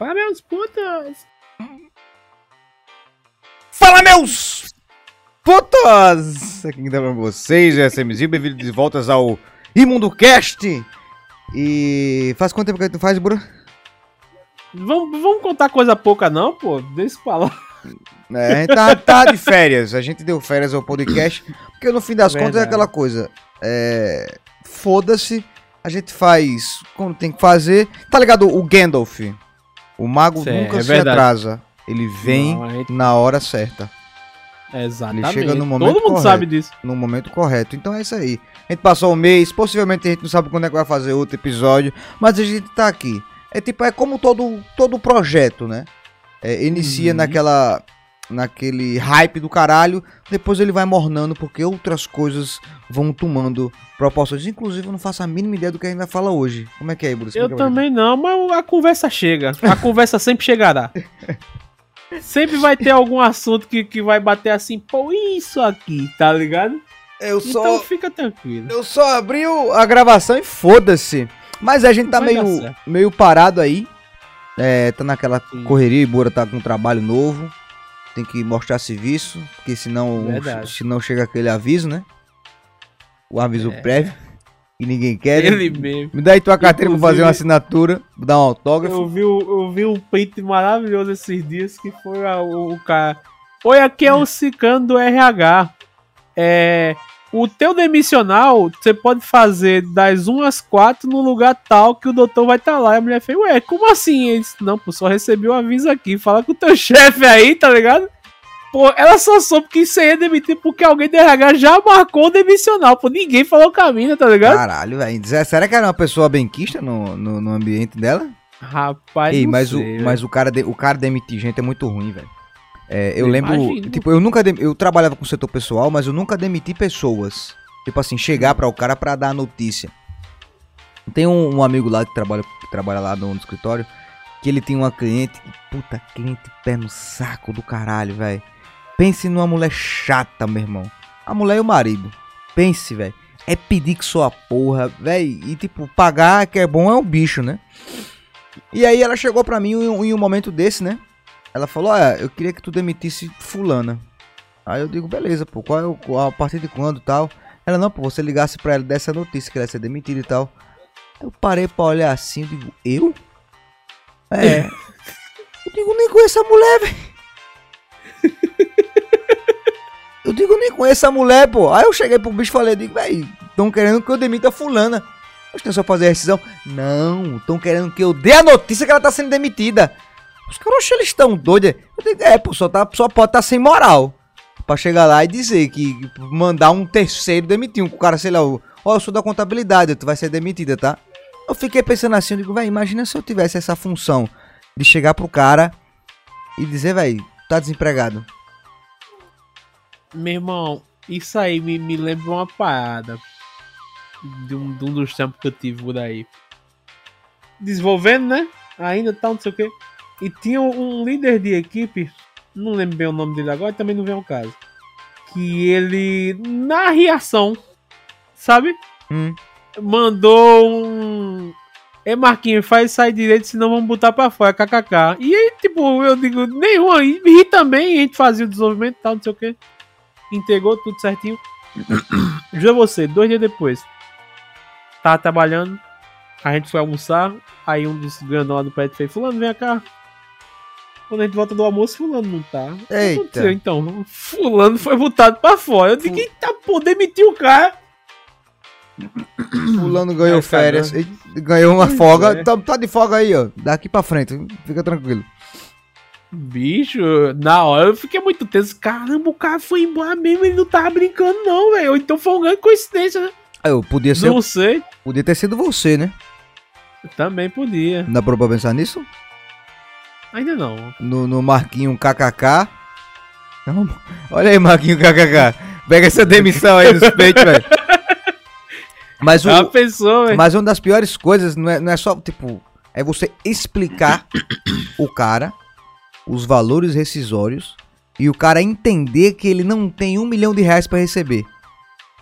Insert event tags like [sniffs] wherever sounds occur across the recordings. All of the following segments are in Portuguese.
Fala, meus putos! Fala, meus putos! Aqui quem tá pra vocês é SMZ, bem-vindos de voltas ao Imundo Cast. E faz quanto tempo que tu faz, Bura? Vamos, vamos contar coisa pouca, não, pô? Deixa eu falar. É, a gente tá, tá de férias, a gente deu férias ao podcast, porque no fim das contas é Verdade. aquela coisa. É. Foda-se, a gente faz quando tem que fazer. Tá ligado? O Gandalf. O mago Cê- nunca é se verdade. atrasa. Ele vem Não, gente- na hora certa. Exatamente. Ele chega no momento Todo mundo correto. sabe disso. no momento correto. Então é isso aí. A gente passou um mês, possivelmente a gente não sabe quando é que vai fazer outro episódio, mas a gente tá aqui. É tipo, é como todo, todo projeto, né? É, inicia Uhum. naquela naquele hype do caralho, depois ele vai mornando porque outras coisas vão tomando proporções. Inclusive, eu não faço a mínima ideia do que a gente vai falar hoje. Como é que é, Bruce? Eu também não, mas a conversa chega. A conversa sempre chegará. [laughs] Sempre vai ter algum assunto que, que vai bater assim, pô, isso aqui, tá ligado? Eu Então só fica tranquilo. eu só abri a gravação e foda-se. Mas a gente tá Vai meio meio parado aí. É, tá naquela Sim. correria, Bora tá com um trabalho novo. Tem que mostrar serviço, porque senão, Verdade. senão chega aquele aviso, né? O aviso É. prévio. [laughs] E ninguém quer. né? Ele mesmo. Me dá aí tua carteira pra fazer Inclusive- uma assinatura, dar um autógrafo. Eu vi, eu vi um print maravilhoso esses dias que foi a- o, o cara. Oi, aqui é o Cicano do RH. É. O teu demissional, você pode fazer das 1 às 4 no lugar tal que o doutor vai estar lá. E a mulher fez, ué, como assim? Ele disse, não, pô, só recebi o aviso aqui. Fala com o teu [laughs] chefe aí, tá ligado? Pô, ela só soube que isso aí ia demitir porque alguém do RH já marcou o demissional. Pô, ninguém falou o caminho, tá ligado? Caralho, velho. Será que era uma pessoa benquista no, no, no ambiente dela? Rapaz, Ei, não mas, sei, o, mas o cara de- o cara demitir gente é muito ruim, velho. É, eu Eu lembro, imagino. tipo, eu nunca eu trabalhava com o setor pessoal, mas eu nunca demiti pessoas. Tipo assim, chegar para o cara pra dar a notícia. Tem um, um amigo lá que trabalha, que trabalha lá no, no escritório, que ele tem uma cliente, puta, cliente pé no saco do caralho, velho. Pense numa mulher chata, meu irmão. A mulher e o marido. Pense, velho. É pedir que sua porra, velho. E tipo, pagar que é bom é um bicho, né? E aí ela chegou pra mim em, um- em um momento desse, né? Ela falou, olha, eu queria que tu demitisse fulana. Aí eu digo, beleza, pô, qual é o, a partir de quando e tal? Ela, não, pô, você ligasse pra ela dessa notícia que ela ia ser demitida e tal. Eu parei pra olhar assim, eu digo, eu? É. [laughs] eu digo, nem conheço a mulher, velho. [laughs] Eu digo, nem conheço a mulher, pô. Aí eu cheguei pro bicho e falei, digo, véi, tão querendo que eu demita fulana. Acho que é só fazer a rescisão. Não, estão querendo que eu dê a notícia que ela tá sendo demitida. Os caras, eles estão doidos. É, pô, só, tá, só pode estar sem moral. Pra chegar lá e dizer que mandar um terceiro demitir. Um cara, sei lá, ó, eu sou da contabilidade, tu vai ser demitida, tá? Eu fiquei pensando assim, eu digo, velho, imagina se eu tivesse essa função de chegar pro cara e dizer, velho, tá desempregado. Meu irmão, isso aí me, me lembra uma parada de um, de um dos tempos que eu tive por aí. Desenvolvendo, né? Ainda tal, não sei o quê. E tinha um líder de equipe, não lembro bem o nome dele agora, também não vem ao caso. Que ele, na reação, sabe? Hum. Mandou um. É Marquinhos, faz sair direito, senão vamos botar pra fora, kkk. E aí, tipo, eu digo, nenhum aí. E também, a gente fazia o desenvolvimento e tal, não sei o que. Entregou tudo certinho. [coughs] Juro você, dois dias depois. Tava trabalhando. A gente foi almoçar. Aí um dos grandão lá do prédio fez: Fulano, vem cá. Quando a gente volta do almoço, Fulano não tá. O que Eita. Então, Fulano foi botado pra fora. Eu digo: Eita, pô, demitiu o cara. Fulano ganhou É, férias, ganhou uma Pois folga. é. Tá, tá de folga aí, ó. Daqui pra frente, fica tranquilo. Bicho, na hora eu fiquei muito tenso. Caramba, o cara foi embora mesmo, ele não tava brincando, não, velho. Então foi uma grande coincidência, né? Eu podia ser, Não sei. podia ter sido você, né? Também podia. Dá pra pensar nisso? Ainda não. No, no Marquinho KKK. Não, olha aí, Marquinho KKK. Pega essa demissão aí nos peitos, velho. [laughs] Mas, o, uma pessoa, mas uma das piores coisas não é, não é só, tipo, é você explicar o cara os valores rescisórios e o cara entender que ele não tem um milhão de reais pra receber.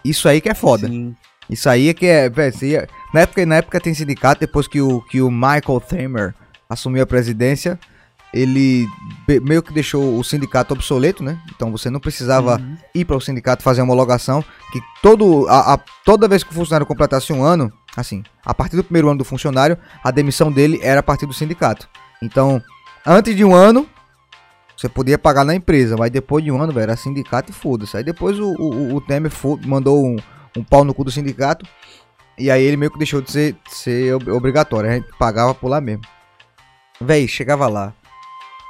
Isso aí que é foda. Sim. Isso aí é que é. é- na, época, na época tem sindicato, depois que o, que o Michael Thamer assumiu a presidência, ele meio que deixou o sindicato obsoleto, né? Então você não precisava Uhum. ir para o sindicato fazer a homologação, que todo, a, a- toda vez que o funcionário completasse um ano, assim, a partir do primeiro ano do funcionário, a demissão dele era a partir do sindicato. Então, antes de um ano, você podia pagar na empresa, mas depois de um ano, velho, era sindicato e foda-se. Aí depois o, o, o Temer mandou um, um pau no cu do sindicato, e aí ele meio que deixou de ser, de ser ob- obrigatório, a gente pagava por lá mesmo. Véi, chegava lá,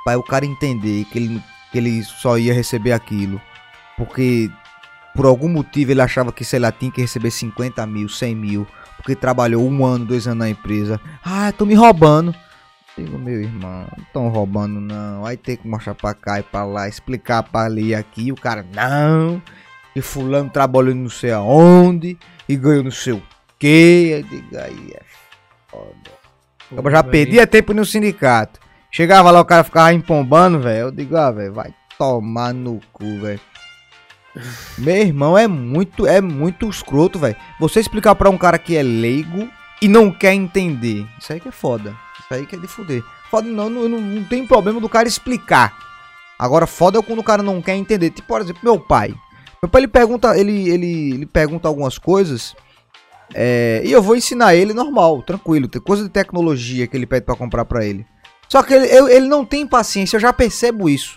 para o cara entender que ele, que ele só ia receber aquilo, porque por algum motivo ele achava que, sei lá, tinha que receber 50 mil, 100 mil, porque trabalhou um ano, dois anos na empresa. Ah, tô me roubando. Digo, meu irmão, não tão roubando não. Aí tem que mostrar pra cá e pra lá, explicar pra ali e aqui. E o cara, não. E fulano trabalhou não sei aonde. E ganhou não sei o que. Eu digo, aí é foda. Eu já perdia tempo no sindicato. Chegava lá, o cara ficava empombando, velho. Eu digo, ah, velho, vai tomar no cu, velho. Meu irmão, é muito, é muito escroto, velho. Você explicar pra um cara que é leigo e não quer entender. Isso aí que é foda. Isso aí que é de fuder. Foda não, não, não, não tem problema do cara explicar. Agora, foda é quando o cara não quer entender. Tipo, por exemplo, meu pai. Meu pai, ele pergunta, ele, ele, ele pergunta algumas coisas. É, e eu vou ensinar ele normal, tranquilo. Tem coisa de tecnologia que ele pede pra comprar pra ele. Só que ele, eu- ele não tem paciência, eu já percebo isso.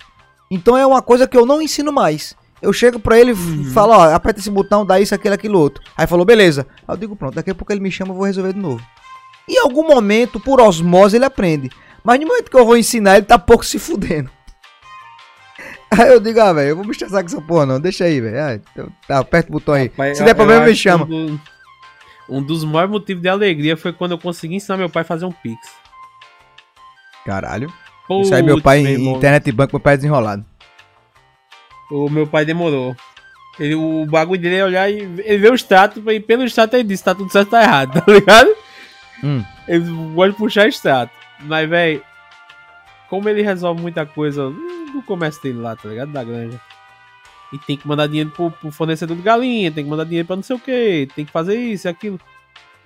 Então é uma coisa que eu não ensino mais. Eu chego pra ele e Uhum. falo, ó, aperta esse botão, dá isso, aquilo, aquilo outro. Aí falou, beleza. Aí eu digo, pronto, daqui a pouco ele me chama, eu vou resolver de novo. Em algum momento, por osmose, ele aprende. Mas no momento que eu vou ensinar, ele tá pouco se fudendo. [laughs] Aí eu digo, ah, velho, eu vou me estressar com essa porra, não. Deixa aí, velho. Ah, então, tá, aperta o botão aí. Rapaz, Se der problema, me chama. Um, um dos maiores motivos de alegria foi quando eu consegui ensinar meu pai a fazer um Pix. Caralho. Isso aí, meu pai, Putz, em irmão, internet e banco, meu pai é desenrolado. O meu pai demorou. Ele, o bagulho dele é olhar e ele vê o status e pelo status ele disse, tá tudo certo, tá errado, [laughs] tá ligado? Hum. Ele pode puxar status. Mas, velho, como ele resolve muita coisa no comércio dele lá, tá ligado? Da granja. E tem que mandar dinheiro pro, pro fornecedor de galinha, tem que mandar dinheiro pra não sei o que, tem que fazer isso e aquilo.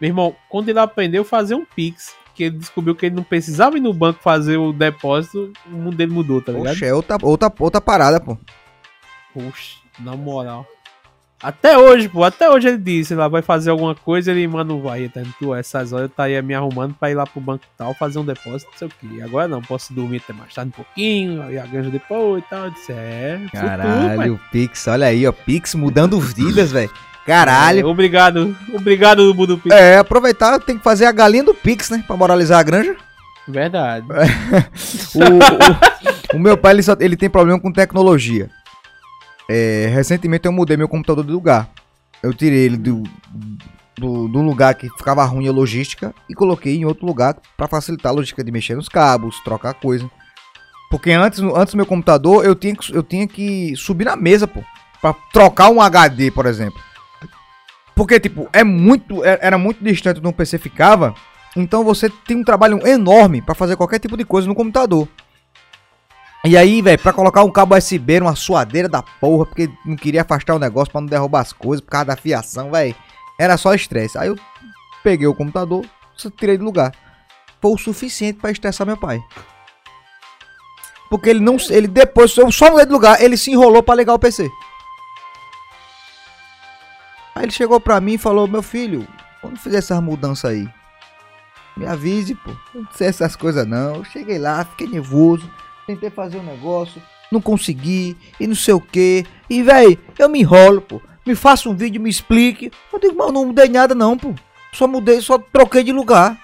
Meu irmão, quando ele aprendeu a fazer um Pix, que ele descobriu que ele não precisava ir no banco fazer o depósito, o mundo dele mudou, tá ligado? Oxe, é outra, outra, outra parada, pô. Poxa, na moral. Até hoje, pô, até hoje ele disse, lá vai fazer alguma coisa, ele, mano, vai, tá tu, essas horas eu tá aí me arrumando pra ir lá pro banco e tal, fazer um depósito, não sei o que. Agora não, posso dormir até mais tarde um pouquinho, e a granja depois e tal. Eu disse, é, futuro. Caralho, o Pix, olha aí, ó. Pix mudando vidas, velho. Caralho. É, obrigado, obrigado, Budu Pix. É, aproveitar, tem que fazer a galinha do Pix, né? Pra moralizar a granja. Verdade. [laughs] O, o- o meu pai, ele, só- ele tem problema com tecnologia. É, recentemente eu mudei meu computador de lugar. Eu tirei ele do, do, do lugar que ficava ruim a logística e coloquei em outro lugar pra facilitar a logística de mexer nos cabos, trocar coisa. Porque antes, antes do meu computador, eu tinha, que, eu tinha que subir na mesa, pô. Pra trocar um HD, por exemplo. Porque, tipo, é muito, é- era muito distante do PC ficava. Então você tem um trabalho enorme pra fazer qualquer tipo de coisa no computador. E aí, velho, pra colocar um cabo USB era uma suadeira da porra, porque não queria afastar o negócio pra não derrubar as coisas por causa da fiação, velho. Era só estresse. Aí eu peguei o computador, tirei do lugar. Foi o suficiente pra estressar meu pai. Porque ele não, ele depois, eu só mudei de lugar, ele se enrolou pra ligar o PC. Aí ele chegou pra mim e falou: Meu filho, quando fizer essas mudanças aí, me avise, pô. Não sei essas coisas não. Eu cheguei lá, fiquei nervoso, tentei fazer um negócio, não consegui, e não sei o que. E, véi, eu me enrolo, pô. Me faça um vídeo, me explique. Eu digo, mas não mudei nada não, pô. Só mudei, só troquei de lugar.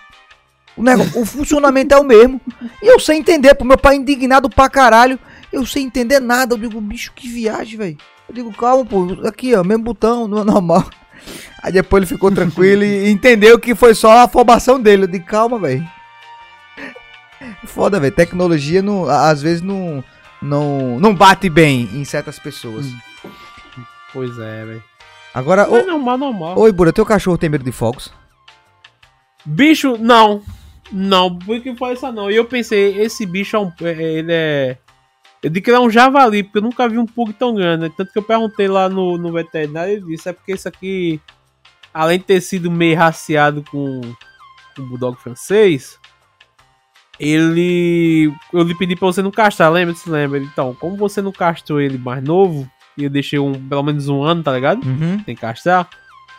O, negócio, o funcionamento é o mesmo. E eu sei entender, pô. Meu pai é indignado pra caralho. Eu sei entender nada. Eu digo, bicho, que viagem, velho. Eu digo, calma, pô. Aqui, ó, mesmo botão, não é normal. [laughs] Aí depois ele ficou tranquilo e entendeu que foi só a afobação dele. Eu digo, calma, velho. [laughs] Foda, velho. Tecnologia não, às vezes não, não, não bate bem em certas pessoas. Pois é, velho. Agora, ô, normal, normal. oi, Bura, teu cachorro tem medo de fogos? Bicho, não. Não, por que foi essa não? E eu pensei, esse bicho é um. é- Ele é. Eu disse que ele é um javali, porque eu nunca vi um pug tão grande. né? Tanto que eu perguntei lá no, no veterinário, ele disse, é porque isso aqui, além de ter sido meio raciado com, com o bulldog francês, ele. Eu lhe pedi pra você não castrar, lembra? Se lembra? Então, como você não castrou ele mais novo, e eu deixei um, pelo menos um ano, tá ligado? Uhum. Sem castrar,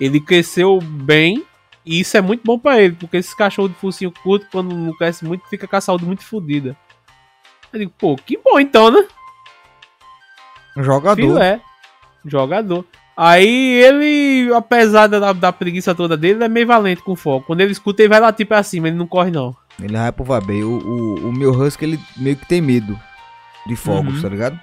ele cresceu bem. E isso é muito bom pra ele, porque esse cachorro de focinho curto, quando não cresce muito, fica com a saúde muito fodida. Eu digo, pô, que bom então, né? Jogador. Filé. Jogador. Aí ele, apesar da, da preguiça toda dele, ele é meio valente com foco. Quando ele escuta, ele vai latir pra cima, ele não corre não. Ele vai pro vabeio. O, o, o meu husky, ele meio que tem medo de fogos, Uhum. tá ligado?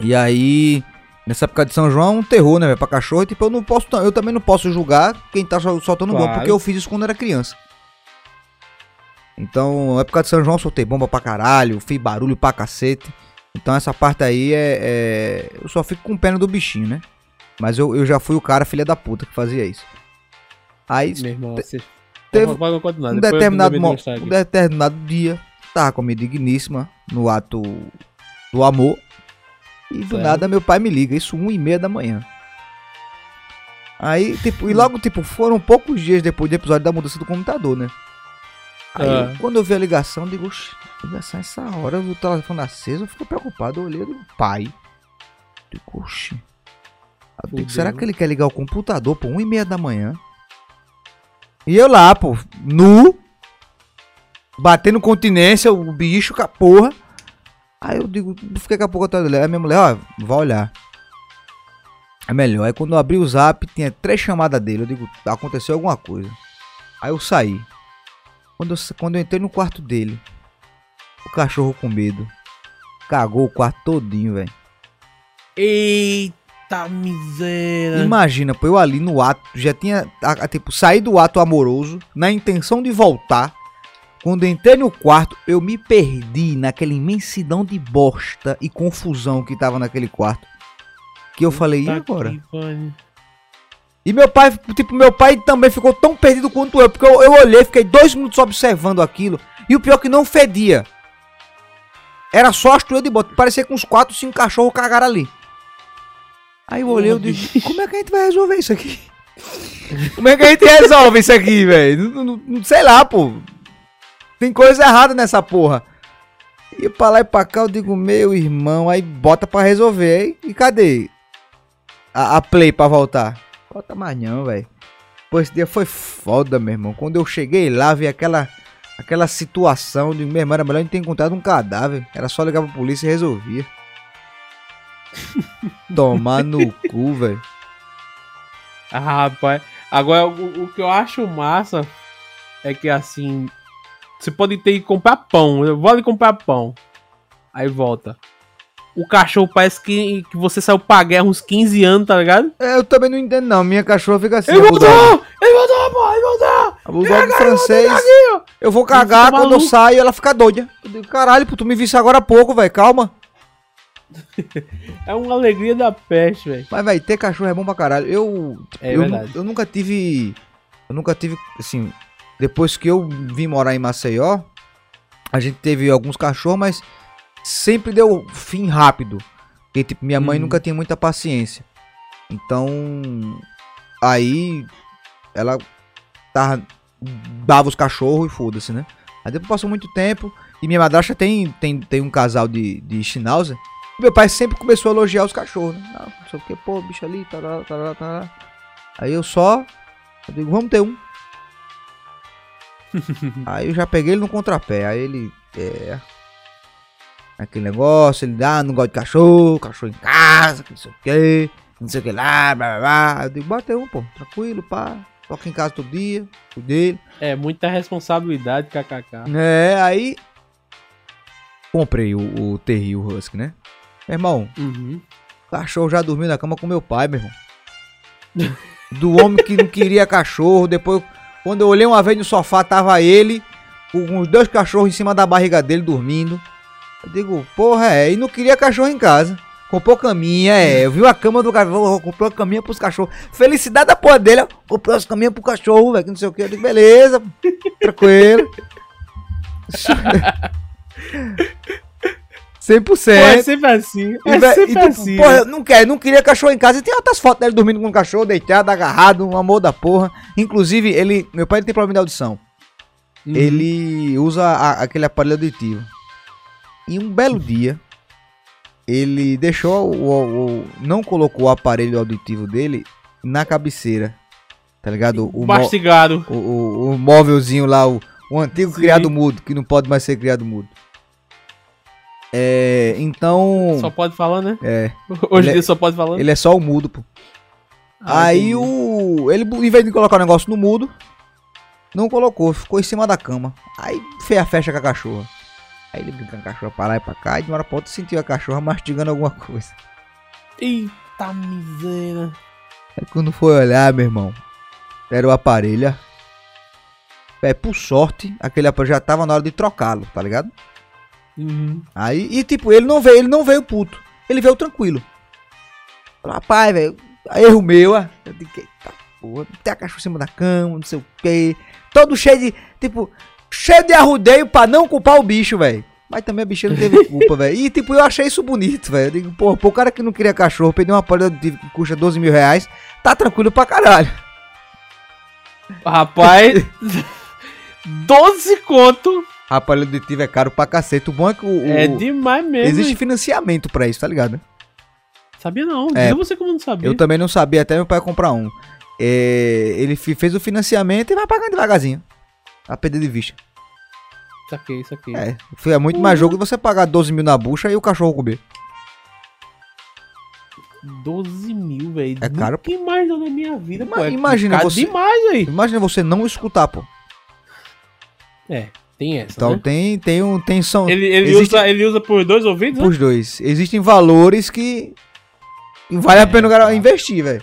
E aí, nessa época de São João, é um terror, né, velho, pra cachorro. Tipo, eu não posso, eu também não posso julgar quem tá sol- soltando bomba, Claro. porque eu fiz isso quando era criança. Então, na época de São João, eu soltei bomba pra caralho, fiz barulho pra cacete. Então, essa parte aí é, é- Eu só fico com pena do bichinho, né? Mas eu, eu já fui o cara, filha da puta, que fazia isso. Aí, Meu irmão, você... teve um determinado, mo- um determinado dia, tava com a minha digníssima no ato do amor. E do nada meu pai me liga, isso um e meia da manhã. Aí, tipo, e logo, tipo, foram poucos dias depois do episódio da mudança do computador, né? Aí, Ah. quando eu vi a ligação, eu digo, "Oxe, ligação essa hora, o telefone aceso, eu fiquei preocupado, eu olhei, eu digo, pai. Eu digo, oxe. Eu digo, será que ele quer ligar o computador por um e meia da manhã? E eu lá, pô, nu, batendo continência, o bicho com a porra. Aí eu digo, fiquei com a pouco atrás dele. Aí minha mulher, ó, vai olhar. É melhor. Aí quando eu abri o zap, tinha três chamadas dele. Eu digo, aconteceu alguma coisa. Aí eu saí. Quando eu, quando eu entrei no quarto dele, o cachorro com medo. Cagou o quarto todinho, velho. Eita miséria. Imagina, pô, eu ali no ato, já tinha, a- a- tipo, saí do ato amoroso, na intenção de voltar. Quando entrei no quarto, eu me perdi naquela imensidão de bosta e confusão que tava naquele quarto. Que eu falei, e agora? que. E meu pai, tipo, meu pai também ficou tão perdido quanto eu, porque eu, eu olhei, fiquei dois minutos observando aquilo, e o pior é que não fedia. Era só as de bota, parecia que uns quatro, cinco cachorros cagaram ali. Aí eu olhei, eu digo, como é que a gente vai resolver isso aqui? [laughs] Como é que a gente resolve isso aqui, velho? Sei lá, pô. Tem coisa errada nessa porra. E pra lá e pra cá eu digo, meu irmão, aí bota pra resolver. hein? E cadê a, a play pra voltar? Bota mais não, velho. Pô, esse dia foi foda, meu irmão. Quando eu cheguei lá, vi aquela, aquela situação. Digo, meu irmão, era melhor a gente ter encontrado um cadáver. Era só ligar pra polícia e resolvia. [laughs] Tomar no cu, velho. Ah, rapaz. Agora, o, o que eu acho massa é que assim. Você pode ter que comprar pão. Eu vou ali comprar pão. Aí volta. O cachorro parece que, que você saiu pra guerra uns 15 anos, tá ligado? É, eu também não entendo, não. Minha cachorra fica assim. Ele voltou! Ele voltou, pô! Ele voltou! A bulldog francês. Eu vou cagar quando eu saio ela fica doida. Eu digo, caralho, pô, tu me visse agora há pouco, velho. Calma. [laughs] É uma alegria da peste, velho. Mas, velho, ter cachorro é bom pra caralho. Eu. É eu, verdade. eu nunca tive. Eu nunca tive. Assim, depois que eu vim morar em Maceió, a gente teve alguns cachorros, mas sempre deu fim rápido. Porque, tipo, minha mãe Uhum. nunca tinha muita paciência. Então. Aí. Ela tava. Dava os cachorros e foda-se, né? Aí depois passou muito tempo. E minha madrasta tem, tem, tem um casal de, de Schnauzer. Meu pai sempre começou a elogiar os cachorros, né? Não, não sei o que, pô, bicho ali, tará, tará, tará. Aí eu só. Eu digo, vamos ter um. [laughs] aí eu já peguei ele no contrapé. Aí ele. É. Aquele negócio, ele dá, não gosta de cachorro, cachorro em casa, não sei o que, não sei o que lá, blá blá blá. Eu digo, bota um, pô, tranquilo, pá. Toca em casa todo dia, cuida dele. É muita responsabilidade, kkk. É, aí. Comprei o, o Terril Husky, né? Meu irmão, Uhum. o cachorro já dormiu na cama com meu pai, meu irmão. Do homem que não queria cachorro. Depois, quando eu olhei uma vez no sofá, tava ele com os dois cachorros em cima da barriga dele dormindo. Eu digo, porra, é. E não queria cachorro em casa. Comprou caminha, é. Eu vi a cama do cachorro, comprou a caminha pros cachorros. Felicidade da porra dele. Comprou as caminhas pro cachorro, velho, que não sei o que. Eu digo, beleza, tranquilo. [laughs] 100%. Pô, é sempre assim. E, É vé- sempre e, tipo, assim. porra, né? eu não quero, não queria cachorro em casa. E tem outras fotos dele dormindo com o cachorro, deitado, agarrado, um amor da porra. Inclusive, ele. Meu pai ele tem problema de audição. Uhum. ele usa a- aquele aparelho auditivo. E um belo dia, ele deixou o, o- não colocou o aparelho auditivo dele na cabeceira. Tá ligado? O, Mastigado. o, o, o móvelzinho lá, o, o antigo Sim. criado mudo, que não pode mais ser criado mudo. É, então, Só pode falar, né? é, [laughs] Hoje em é- dia só pode falar. ele é só o mudo, pô. Ah, Aí entendi. o. Ele, em vez de colocar o negócio no mudo, não colocou, ficou em cima da cama. Aí fez a festa com a cachorra. Aí ele brincando com a cachorra pra lá e pra cá, e de uma hora pra outra sentiu a cachorra [laughs] mastigando alguma coisa. Eita miséria. Aí quando foi olhar, meu irmão, era o aparelho. É, por sorte, aquele aparelho já tava na hora de trocá-lo, tá ligado? Uhum. Aí, e tipo, ele não veio, ele não veio puto. Ele veio tranquilo. Falou, rapaz, velho, erro meu, ah. Eu digo, eita porra, tem a cachorra em cima da cama, não sei o quê. Todo cheio de, tipo, cheio de arrudeio pra não culpar o bicho, velho. Mas também a bichinha não teve culpa, [laughs] velho. E tipo, eu achei isso bonito, velho. Eu digo, porra, pô, o cara que não queria cachorro, perdeu uma auditivo que custa 12 mil reais, tá tranquilo pra caralho. Rapaz, [laughs] 12 conto Aparelho auditivo é caro pra cacete. O bom é que o, o- é demais mesmo. existe financiamento pra isso, tá ligado? Sabia não. É, Diga você como não sabia. Eu também não sabia, até meu pai comprar um. É, ele fez o financiamento e vai pagando devagarzinho. A perder de vista. Saquei, saquei. É, foi muito mais jogo você pagar 12 mil na bucha e o cachorro comer. 12 mil, velho. É caro, Que mais na minha vida, Ima- pô. É imagina você- demais, velho. Imagina você não escutar, pô. É, tem essa, Então né? tem, tem um. Tem são. Ele, ele, existe- usa, ele usa por dois ouvidos, né? Os dois. Existem valores que. Vale a pena o cara cara. investir, velho.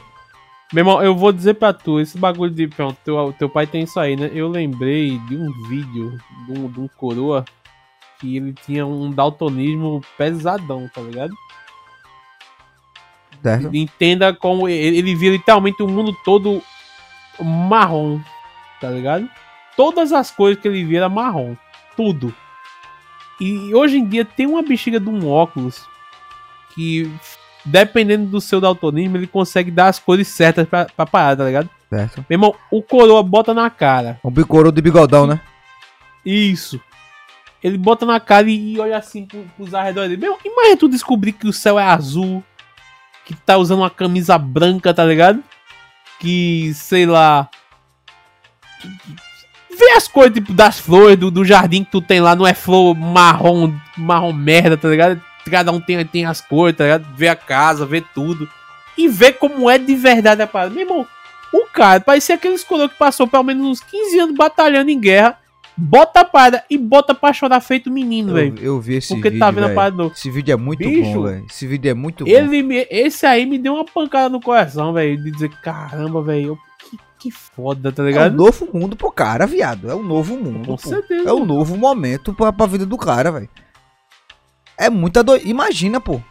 Meu irmão, eu vou dizer pra tu, esse bagulho de. Pronto, teu, teu pai tem isso aí, né? Eu lembrei de um vídeo de um, de um coroa que ele tinha um daltonismo pesadão, tá ligado? Certo? Entenda como ele, ele via literalmente o mundo todo marrom, tá ligado? Todas as coisas que ele via era marrom. Tudo. E hoje em dia tem uma bexiga de um óculos que, dependendo do seu daltonismo, ele consegue dar as cores certas pra, pra parada, tá ligado? Certo. Meu irmão, o coroa bota na cara. Um bicoro de bigodão, né? Isso. Ele bota na cara e, e olha assim pro, pros arredores dele. Meu, imagina tu descobrir que o céu é azul. Que tá usando uma camisa branca, tá ligado? Que, sei lá. Vê as cores tipo, das flores do, do jardim que tu tem lá, não é flor marrom, marrom merda, tá ligado? Cada um tem, tem as cores, tá ligado? Vê a casa, vê tudo. E vê como é de verdade a parada. Meu irmão, o cara parecia aqueles coroa que passou pelo menos uns 15 anos batalhando em guerra. Bota a parada e bota pra chorar feito menino, velho. eu vi esse Porque vídeo. tá vendo a velho. parada do. Esse vídeo é muito Bicho, bom, velho. Esse vídeo é muito bom. Ele me, esse aí me deu uma pancada no coração, velho. De dizer, caramba, velho. Que, que foda, tá É um ligado? novo mundo pro cara, viado. É um novo mundo. Com pô. certeza. É um novo momento pra, pra vida do cara, velho. É muita doideira. Imagina, pô.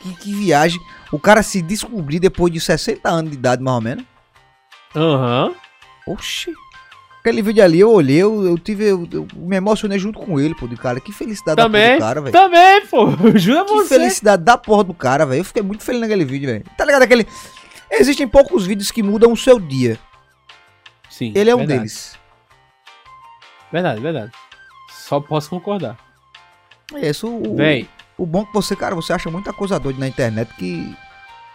Que, que viagem. O cara se descobrir depois de 60 anos de idade, mais ou menos. Aham. Oxi. Aquele vídeo ali, eu olhei, eu, eu tive. Eu, eu me emocionei junto com ele, pô, de cara. Que felicidade da porra Também. do cara, velho. Também, pô. [laughs] Jura Que você. felicidade da porra do cara, velho. Eu fiquei muito feliz naquele vídeo, velho. Tá ligado? Aquele. Existem poucos vídeos que mudam o seu dia. Sim. Ele é um verdade. deles. Verdade, verdade. Só posso concordar. É isso. O, Véi, o bom é que você, cara, você acha muita coisa doida na internet que.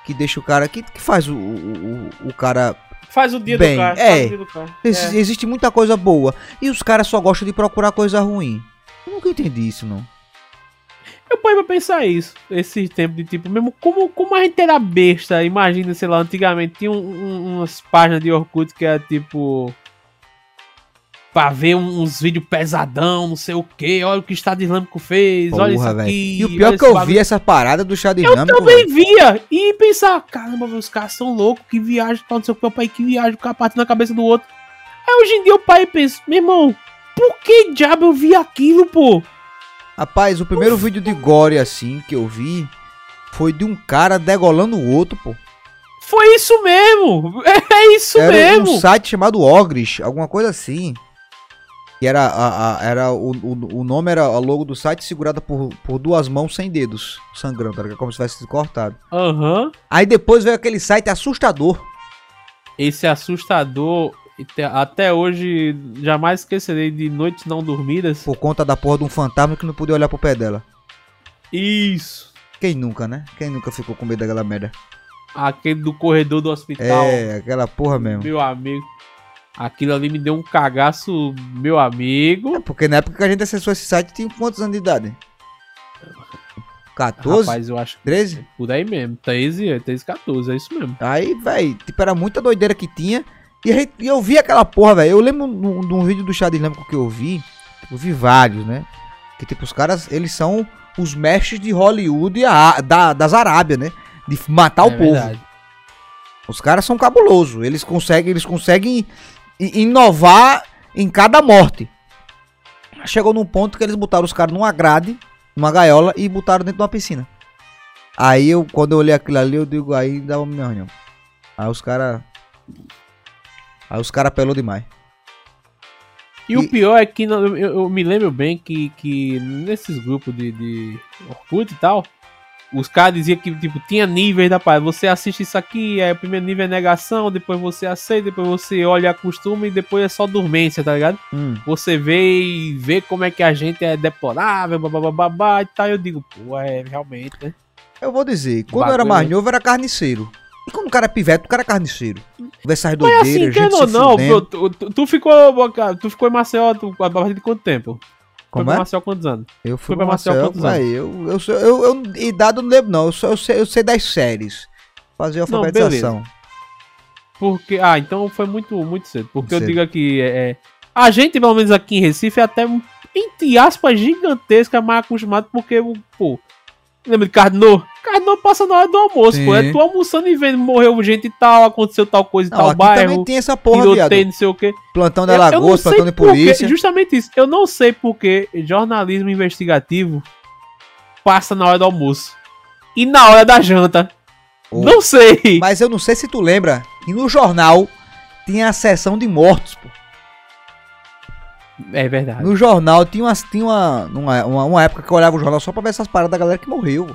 Que deixa o cara. Que, que faz o, o, o, cara. faz o dia Bem, do cara. é. Do cara. Ex- É. Existe muita coisa boa. E os caras só gostam de procurar coisa ruim. Eu nunca entendi isso, não. Eu ponho pra pensar isso, esse tempo de tipo, mesmo como, como a gente era besta, imagina, sei lá, antigamente tinha um- um- umas páginas de Orkut que era tipo. Pra ver uns vídeos pesadão, não sei o que, olha o que o Estado Islâmico fez, olha isso Porra, aqui. E o pior é que eu bagulho. vi essa parada do chá Eu dinâmico. também velho. via e pensar, caramba, os caras são loucos, que viagem, tal, não sei o que, meu pai, que viagem, o cara parte na cabeça do outro. Aí hoje em dia o pai pensa, meu irmão, por que diabo eu vi aquilo, pô? Rapaz, o primeiro vídeo de gore assim que eu vi foi de um cara degolando o outro, pô. Foi isso mesmo, [laughs] é isso Era mesmo. um site chamado Ogris, alguma coisa assim. Que era, a, a- era o, o, o nome era a logo do site segurada por, por duas mãos sem dedos, sangrando, ligado? como se tivesse sido cortado. Aham. Aí depois veio aquele site assustador. Esse assustador, E até hoje, jamais esquecerei de noites não dormidas. Por conta da porra de um fantasma que não podia olhar pro pé dela. Isso. Quem nunca, né? Quem nunca ficou com medo daquela merda? Aquele do corredor do hospital. É, aquela porra mesmo. Meu amigo. Aquilo ali me deu um cagaço, meu amigo. É porque na época que a gente acessou esse site tinha quantos anos de idade? 14? Rapaz, eu acho que 13? por aí mesmo. 13, 13, 14, é isso mesmo. Aí, véi, tipo, era muita doideira que tinha. E, gente- e eu vi aquela porra, velho. Eu lembro de um vídeo do Chá de Lâmpico que eu vi. Eu vi vários, né? Que, tipo, os caras, eles são os mestres de Hollywood e a- da, das Arábia, né? De matar o É povo. verdade. Os caras são cabulosos. Eles conseguem, eles conseguem inovar em cada morte. Chegou num ponto que eles botaram os caras numa grade, numa gaiola e botaram dentro de uma piscina. Aí eu, quando eu olhei aquilo ali, eu digo, aí dá uma minha reunião. Aí os caras. Aí os caras pelou demais. E, o E- pior é que eu, eu me lembro bem que, que nesses grupos de, de Orkut e tal, os caras diziam que tipo, tinha níveis da parada. Você assiste isso aqui, o primeiro nível é negação, depois você aceita, depois você olha e acostuma e depois é só dormência, tá ligado? Hum. Você vê e vê como é que a gente é deplorável, babá e tal. Eu digo, pô, é realmente, né? Eu vou dizer, quando eu era mais né? novo, era carniceiro. E quando o cara é pivete, o cara é carniceiro. Essas Mas doideiras, assim, gente querendo se não, tu, tu, tu ficou. Tu ficou em Maceió tu, a partir de quanto tempo? Foi Como pra é? Há quantos anos? Eu fui Foi pra Maceió Maceió, quantos anos? eu, eu, sou- eu, eu, idade eu não lembro não, eu, sou, eu, sei, eu sei das séries. Fazer Não, alfabetização. Porque. Ah, então foi muito, muito cedo. Porque eu Cedo. digo aqui, é, é, a gente, pelo menos aqui em Recife, é até, entre aspas, gigantesca, mais acostumado, porque, o- pô. Lembra de Cardinô? Cardinô passa na hora do almoço, Sim. pô. É tu almoçando e vendo, morreu gente e tal, aconteceu tal coisa Não, tal aqui bairro. também tem essa porra, viado. Tiroteio, não sei o quê. Plantão da sei plantão de polícia. Justamente isso. Eu não sei porque jornalismo investigativo passa na hora do almoço. E na hora da janta. Ô, Não sei. Mas eu não sei se tu lembra que no jornal tinha a sessão de mortos, pô. É verdade. No jornal tinha, umas, tinha uma, uma, uma, uma época que eu olhava o jornal só pra ver essas paradas da galera que morreu.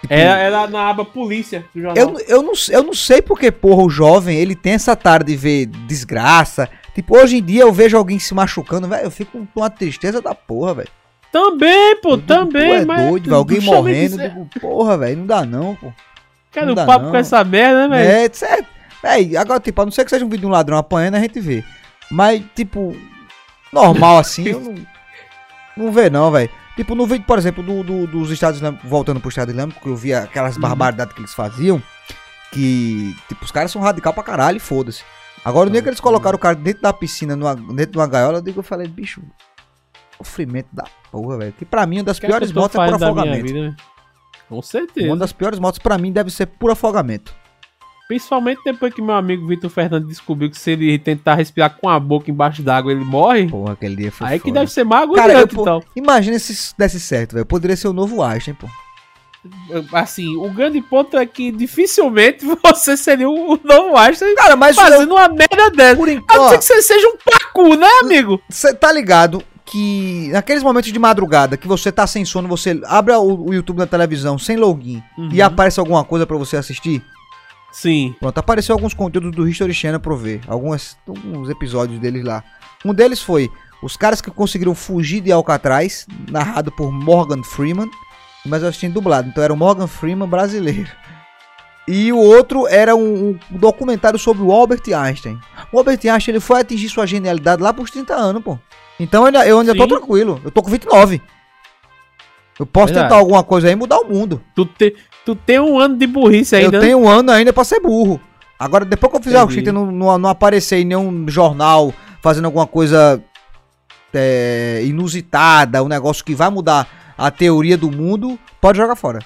Tipo, Era, era na aba polícia do jornal. Eu, eu, não, eu não sei porque, porra, o jovem, ele tem essa tara de ver desgraça. Tipo, hoje em dia eu vejo alguém se machucando, velho, eu fico com uma tristeza da porra, velho. Também, pô, Eu digo, também, pô, é mas. doido, alguém morrendo, é- digo, porra, velho, não dá não, pô. Cara, não o dá papo não. com essa merda, né, velho? É, certo. Véi, agora, tipo, a não ser que seja um vídeo de um ladrão apanhando, a gente vê. Mas, tipo, normal assim, eu [laughs] não, não vê não, velho. Tipo, no vídeo, por exemplo, do, do- dos Estados Islâmicos, voltando pro Estado Islâmico, que eu via aquelas Uhum. barbaridades que eles faziam, que, tipo, os caras são radical pra caralho e foda-se. Agora, o dia que eles colocaram o cara dentro da piscina, numa, dentro de uma gaiola, eu digo, eu falei, bicho, sofrimento da porra, velho. Que pra mim, uma das que é que piores motos é por afogamento. vida, né? Com certeza. Uma das piores motos pra mim deve ser por afogamento. Principalmente depois que meu amigo Vitor Fernandes descobriu que se ele tentar respirar com a boca embaixo d'água, ele morre. Porra, aquele dia foi aí que foda. deve ser mais Cara, eu, agoniante pô, e tal. imagina se isso desse certo, velho. Poderia ser o novo Einstein, pô. Assim, o grande ponto é que dificilmente [laughs] você seria o novo Einstein Cara, mas fazendo uma merda dessa. por A não enquanto, ser que você seja um pacu, né, amigo? você tá ligado que naqueles momentos de madrugada que você tá sem sono, você abre o, o YouTube na televisão sem login e Uhum. aparece alguma coisa pra você assistir? Sim. Pronto, apareceu alguns conteúdos do History Channel pra eu ver. Algumas, alguns episódios deles lá. Um deles foi os caras que conseguiram fugir de Alcatraz, narrado por Morgan Freeman. Mas eu assisti dublado, então era o Morgan Freeman brasileiro. E o outro era um, um documentário sobre o Albert Einstein. O Albert Einstein ele foi atingir sua genialidade lá pros 30 anos, pô. Então eu ainda, eu ainda tô Sim. tranquilo. Eu tô com 29. Eu posso Verdade. tentar alguma coisa aí e mudar o mundo. Tu, te, tu tem um ano de burrice ainda, eu né? tenho um ano ainda pra ser burro. Agora, depois que eu fizer o cheat e não, não, não aparecer em nenhum jornal fazendo alguma coisa é, inusitada, um negócio que vai mudar a teoria do mundo, pode jogar fora.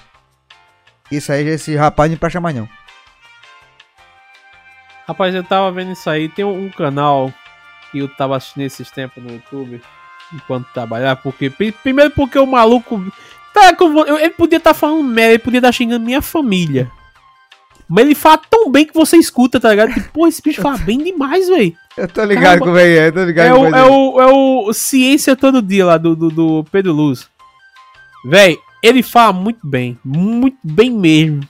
Isso aí, esse rapaz não presta mais não. Rapaz, eu tava vendo isso aí. Tem um, canal que eu tava assistindo esses tempos no YouTube enquanto trabalhar. Porque, pri- primeiro porque o maluco. Tá, eu- ele podia estar falando merda, ele podia estar xingando minha família. Mas ele fala tão bem que você escuta, tá ligado? Tipo, pô, esse bicho fala bem demais, velho. Eu tô ligado como é é, tô ligado É o, é, o, é o Ciência Todo Dia lá do, do, do Pedro Luz. Véi, ele fala muito bem. Muito bem mesmo.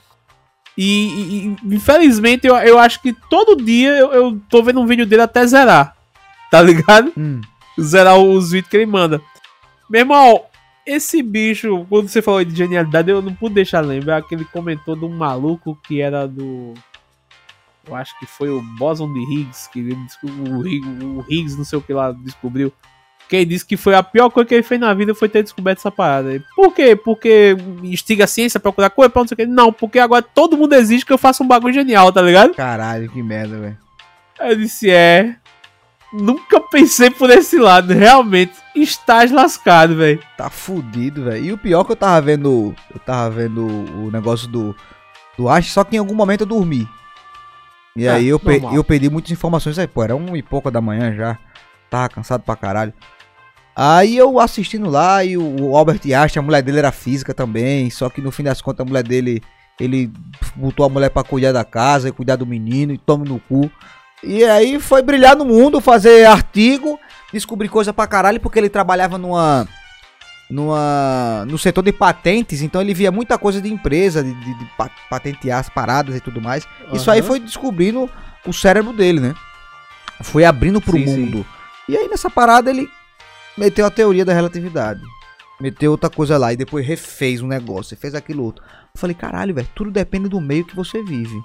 E, e- e, infelizmente eu, eu acho que todo dia eu, eu tô vendo um vídeo dele até zerar. Tá ligado? Hum. Zerar os vídeos que ele manda. Meu irmão, esse bicho, quando você falou de genialidade, eu não pude deixar de lembrar que ele comentou de um maluco que era do. Eu acho que foi o Boson de Higgs, que ele o, Higgs, o Higgs, não sei o que lá, descobriu. Que ele disse que foi a pior coisa que ele fez na vida foi ter descoberto essa parada. E Por quê? Porque instiga a ciência a procurar coisa, pra não sei o que. Não, porque agora todo mundo exige que eu faça um bagulho genial, tá ligado? Caralho, que merda, velho. Eu disse, é. Nunca pensei por esse lado, realmente. Estás lascado, velho. Tá fudido, velho. E o pior é que eu tava vendo. Eu tava vendo o negócio do. Do Ash, só que em algum momento eu dormi. E Ah, aí eu, pe- eu perdi muitas informações. Aí, pô, era um e pouco da manhã já. Tava cansado pra caralho. Aí eu assistindo lá e o Albert Einstein, a mulher dele era física também. Só que no fim das contas a mulher dele. Ele botou a mulher pra cuidar da casa e cuidar do menino e tome no cu. E aí foi brilhar no mundo, fazer artigo, descobrir coisa pra caralho, porque ele trabalhava numa numa, no setor de patentes, então ele via muita coisa de empresa, de, de- de pa- patentear as paradas e tudo mais. Isso aí foi descobrindo o cérebro dele, né? Foi abrindo pro Sim, sim. mundo. E aí nessa parada ele meteu a teoria da relatividade. Meteu outra coisa lá e depois refez um negócio, fez aquilo outro. Eu falei, caralho, velho, tudo depende do meio que você vive.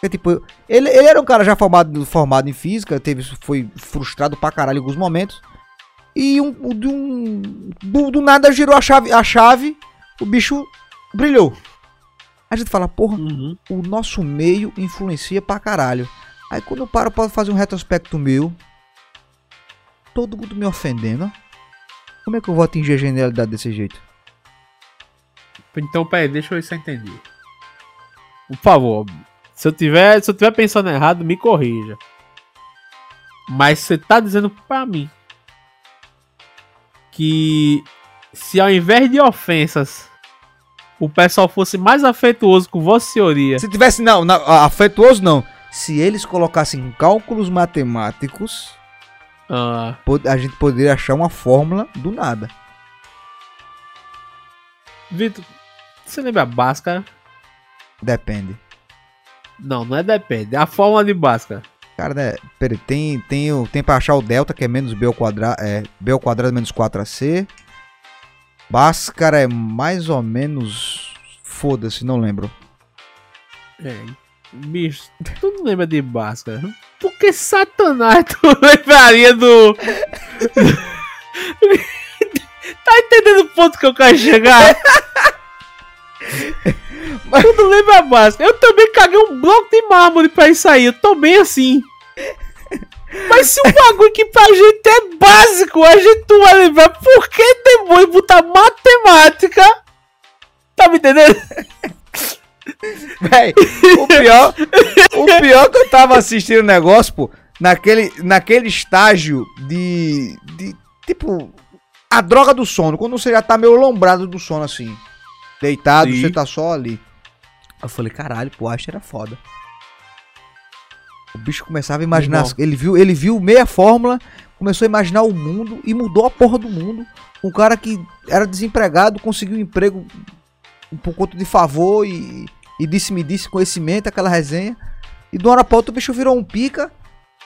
Porque, tipo, ele, ele era um cara já formado, formado em física, teve, foi frustrado pra caralho em alguns momentos. E um, um- de um, do, do nada girou a chave, a chave, o bicho brilhou. A gente fala, porra, Uhum. o nosso meio influencia pra caralho. Aí quando eu paro pra fazer um retrospecto meu, todo mundo me ofendendo, como é que eu vou atingir a genialidade desse jeito? Então, peraí, deixa eu ver se eu entendi. Por favor, se eu tiver, se eu tiver pensando errado, me corrija. Mas você tá dizendo pra mim que se ao invés de ofensas o pessoal fosse mais afetuoso com Vossa Senhoria, Se tivesse, não, não, afetuoso não. Se eles colocassem cálculos matemáticos, ah, a gente poderia achar uma fórmula do nada. Vitor, você lembra Bhaskara? Depende. Não, não é depende. É a fórmula de Bhaskara. Cara, né? Pera, tem, tem, o, tem pra achar o delta, que é menos b ao quadrado, é, b ao quadrado menos 4ac. Bhaskara é mais ou menos... Foda-se, não lembro. É. Bicho, tu não lembra de Bhaskara? Por que Satanás [laughs] tu lembraria do. [laughs] tá entendendo o ponto que eu quero chegar? [laughs] Mas tu não lembra Bhaskara? Eu também caguei um bloco de mármore pra isso aí. Eu tô bem assim. Mas se o [laughs] bagulho que pra gente é básico, a gente não vai lembrar por que demônio botar matemática? Tá me entendendo? [laughs] Véi, o pior, o pior que eu tava assistindo o negócio, pô, naquele, naquele estágio de, de, tipo, a droga do sono, quando você já tá meio lombrado do sono, assim, deitado, Sim. você tá só ali. Eu falei, caralho, pô, que era foda. O bicho começava a imaginar, ele viu, ele viu meia fórmula, começou a imaginar o mundo e mudou a porra do mundo. Um cara que era desempregado, conseguiu um emprego por conta de favor e, e disse-me disse conhecimento, aquela resenha. E de uma hora pra outra o bicho virou um pica,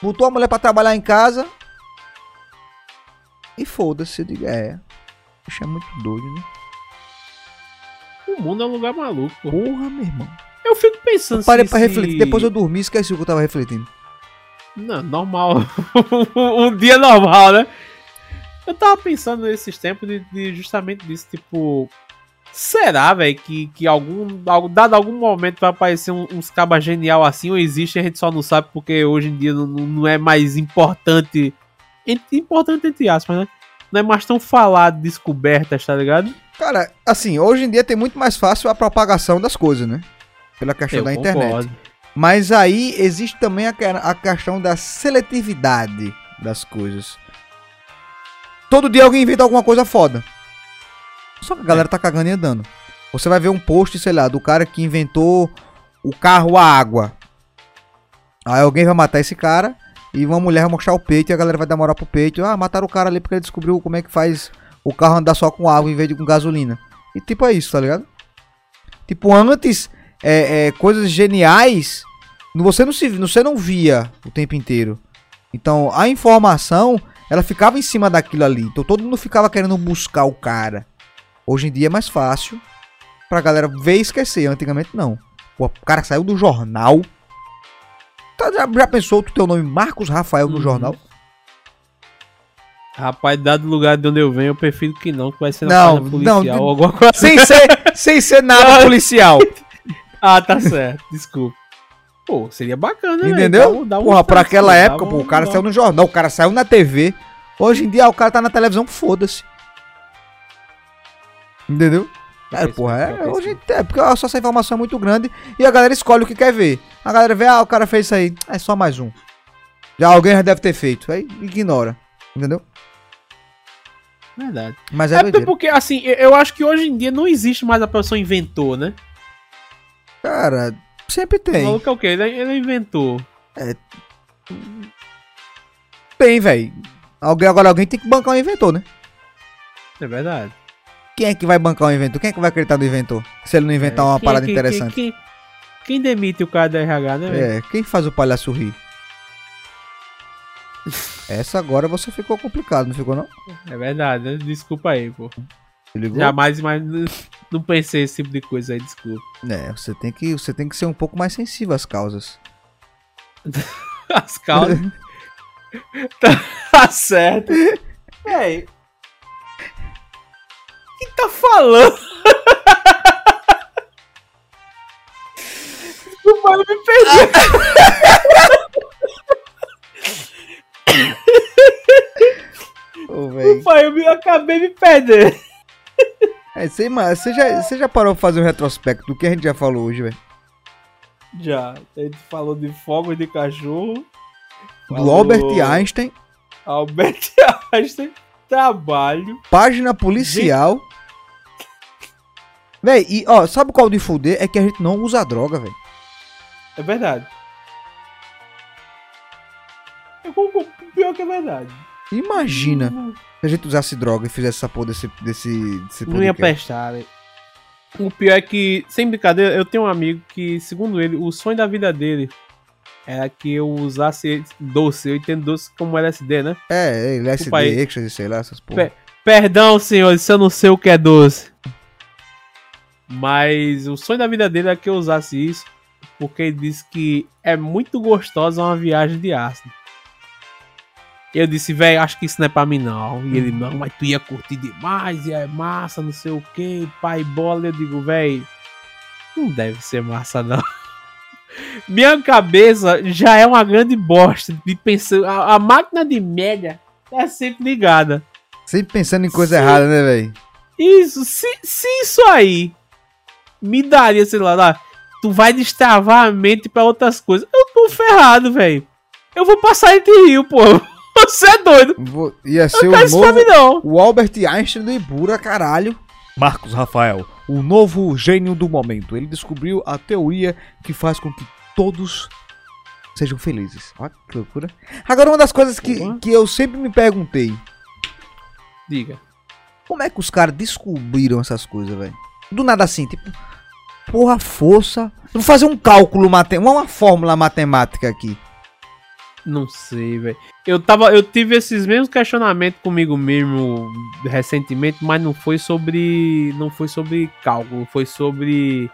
botou a mulher pra trabalhar em casa. E foda-se, eu digo, é. O bicho é muito doido, né? O mundo é um lugar maluco. pô. Porra, meu irmão. Eu fico pensando Eu parei se- pra se- refletir. Depois eu dormi e esqueci o que eu tava refletindo. Não, normal. [laughs] um dia normal, né? Eu tava pensando nesses tempos de, de justamente disso, tipo. Será, velho, que, que algum, algum. Dado algum momento vai aparecer um- uns cabas genial assim, ou existe, a gente só não sabe porque hoje em dia não, não é mais importante. Importante entre aspas, né? Não é mais tão falado descobertas, tá ligado? Cara, assim, hoje em dia tem muito mais fácil a propagação das coisas, né? Pela questão da internet. Mas aí existe também a, a questão da seletividade das coisas. Todo dia alguém inventa alguma coisa foda. Só que a galera tá cagando e andando. Você vai ver um post, sei lá, do cara que inventou o carro a água. Aí alguém vai matar esse cara e uma mulher vai mostrar o peito e a galera vai dar pro peito. Ah, mataram o cara ali porque ele descobriu como é que faz o carro andar só com água em vez de com gasolina. E tipo é isso, tá ligado? Tipo, antes é, é, coisas geniais, você não, se, você não via o tempo inteiro. Então a informação, ela ficava em cima daquilo ali. Então todo mundo ficava querendo buscar o cara. Hoje em dia é mais fácil pra galera ver e esquecer. Antigamente não. O cara saiu do jornal. Tá, já, já pensou tu teu nome Marcos Rafael no Uhum. jornal? Rapaz, dado o lugar de onde eu venho, eu prefiro que não, que vai ser Não, página policial não, ou alguma coisa. sem ser, sem ser nada [laughs] policial. Ah, tá certo, desculpa. Pô, seria bacana, né? Entendeu? Dá dá Porra, pra aquela dá época, pô, o cara saiu no jornal, o cara saiu na TV. Hoje em dia o cara tá na televisão, foda-se. Entendeu? Já É, porra, é, pensou. hoje é porque a essa informação é muito grande e a galera escolhe o que quer ver. A galera vê, ah, o cara fez isso aí, é só mais um. Já alguém já deve ter feito, aí ignora, entendeu? Verdade. Mas é, É, doideira. porque, assim, eu- acho que hoje em dia não existe mais a pessoa inventor, né? Cara, sempre O tem. maluco é o quê? Ele, ele inventou. Tem, velho. Alguém, agora alguém tem que bancar um inventor, né? É verdade. Quem é que vai bancar um inventor? Quem é que vai acreditar no inventor? Se ele não inventar É, uma quem- parada quem- interessante. Quem, quem, demite o cara da RH, né? É, quem faz o palhaço rir? Essa agora você ficou complicado, não ficou não? É verdade, né? Desculpa aí, pô. Ligou? Jamais, mas não, não pensei esse tipo de coisa aí, desculpa. É, você tem, que, você tem que ser um pouco mais sensível às causas. [laughs] As causas. [laughs] tá certo. Véi. O que tá falando? Eu me perdi. Ô, [laughs] velho. Pai, eu me, acabei me perdendo. É, você, mas você já, você já parou pra fazer um retrospecto do que a gente já falou hoje, velho? Já, a gente falou de fogos de cachorro. Do Falou Albert Einstein, Albert [laughs] Einstein, trabalho. página policial. Véi, e ó, sabe qual de fuder? É que a gente não usa droga, velho. É verdade. Concordo, pior que é verdade. Imagina Não, se a gente usasse droga e fizesse essa porra desse, desse, desse não ia prestar, velho. O pior é que, sem brincadeira, eu tenho um amigo que, segundo ele, o sonho da vida dele era que eu usasse doce. Eu entendo doce como LSD, né? É, é Desculpa aí. SD, Extras, sei lá, essas porra. Perdão, senhores, se eu não sei o que é doce. Mas o sonho da vida dele é que eu usasse isso, porque ele disse que é muito gostosa uma viagem de ácido. Eu disse, velho, acho que isso não é pra mim não. E ele, não, mas tu ia curtir demais, e é massa, não sei o que, pai bola. Eu digo, velho, não deve ser massa não. [laughs] Minha cabeça já é uma grande bosta de pensar. A, a máquina de média tá sempre ligada. Sempre pensando em coisa Sim. errada, né, velho? Isso, se, se isso aí me daria, sei lá, lá, tu vai destravar a mente pra outras coisas. Eu tô ferrado, velho. Eu vou passar entre rio, pô. [laughs] Você é doido. Vou- Ia ser não o novo... mim, não. O Albert Einstein do Ibura, caralho. Marcos Rafael, o novo gênio do momento. Ele descobriu a teoria que faz com que todos sejam felizes. Olha que loucura. Agora, uma das coisas que, que eu sempre me perguntei: Diga. como é que os caras descobriram essas coisas, velho? Do nada assim, tipo, porra, força. Vou fazer um cálculo matemático, uma fórmula matemática aqui. Não sei, velho. Eu tava, eu tive esses mesmos questionamentos comigo mesmo recentemente, mas não foi sobre, não foi sobre cálculo, foi sobre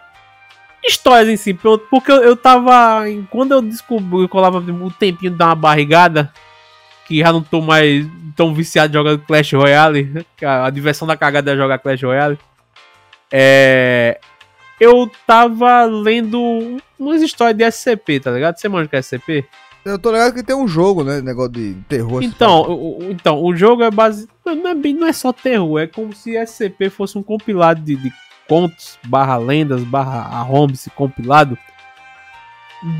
histórias em si, pronto, porque eu, eu tava, quando eu descobri, eu colava o tempinho de dar uma barrigada, que já não tô mais tão viciado jogando Clash Royale, [laughs] a, a diversão da cagada é jogar Clash Royale. É, eu tava lendo umas histórias de SCP, tá ligado? Você manja que é SCP? Eu tô ligado que tem um jogo, né? Negócio de terror. Então, o, então, o jogo é base. Não é, bem, não é só terror, é como se SCP fosse um compilado de, de contos, barra lendas, barra arrombs compilado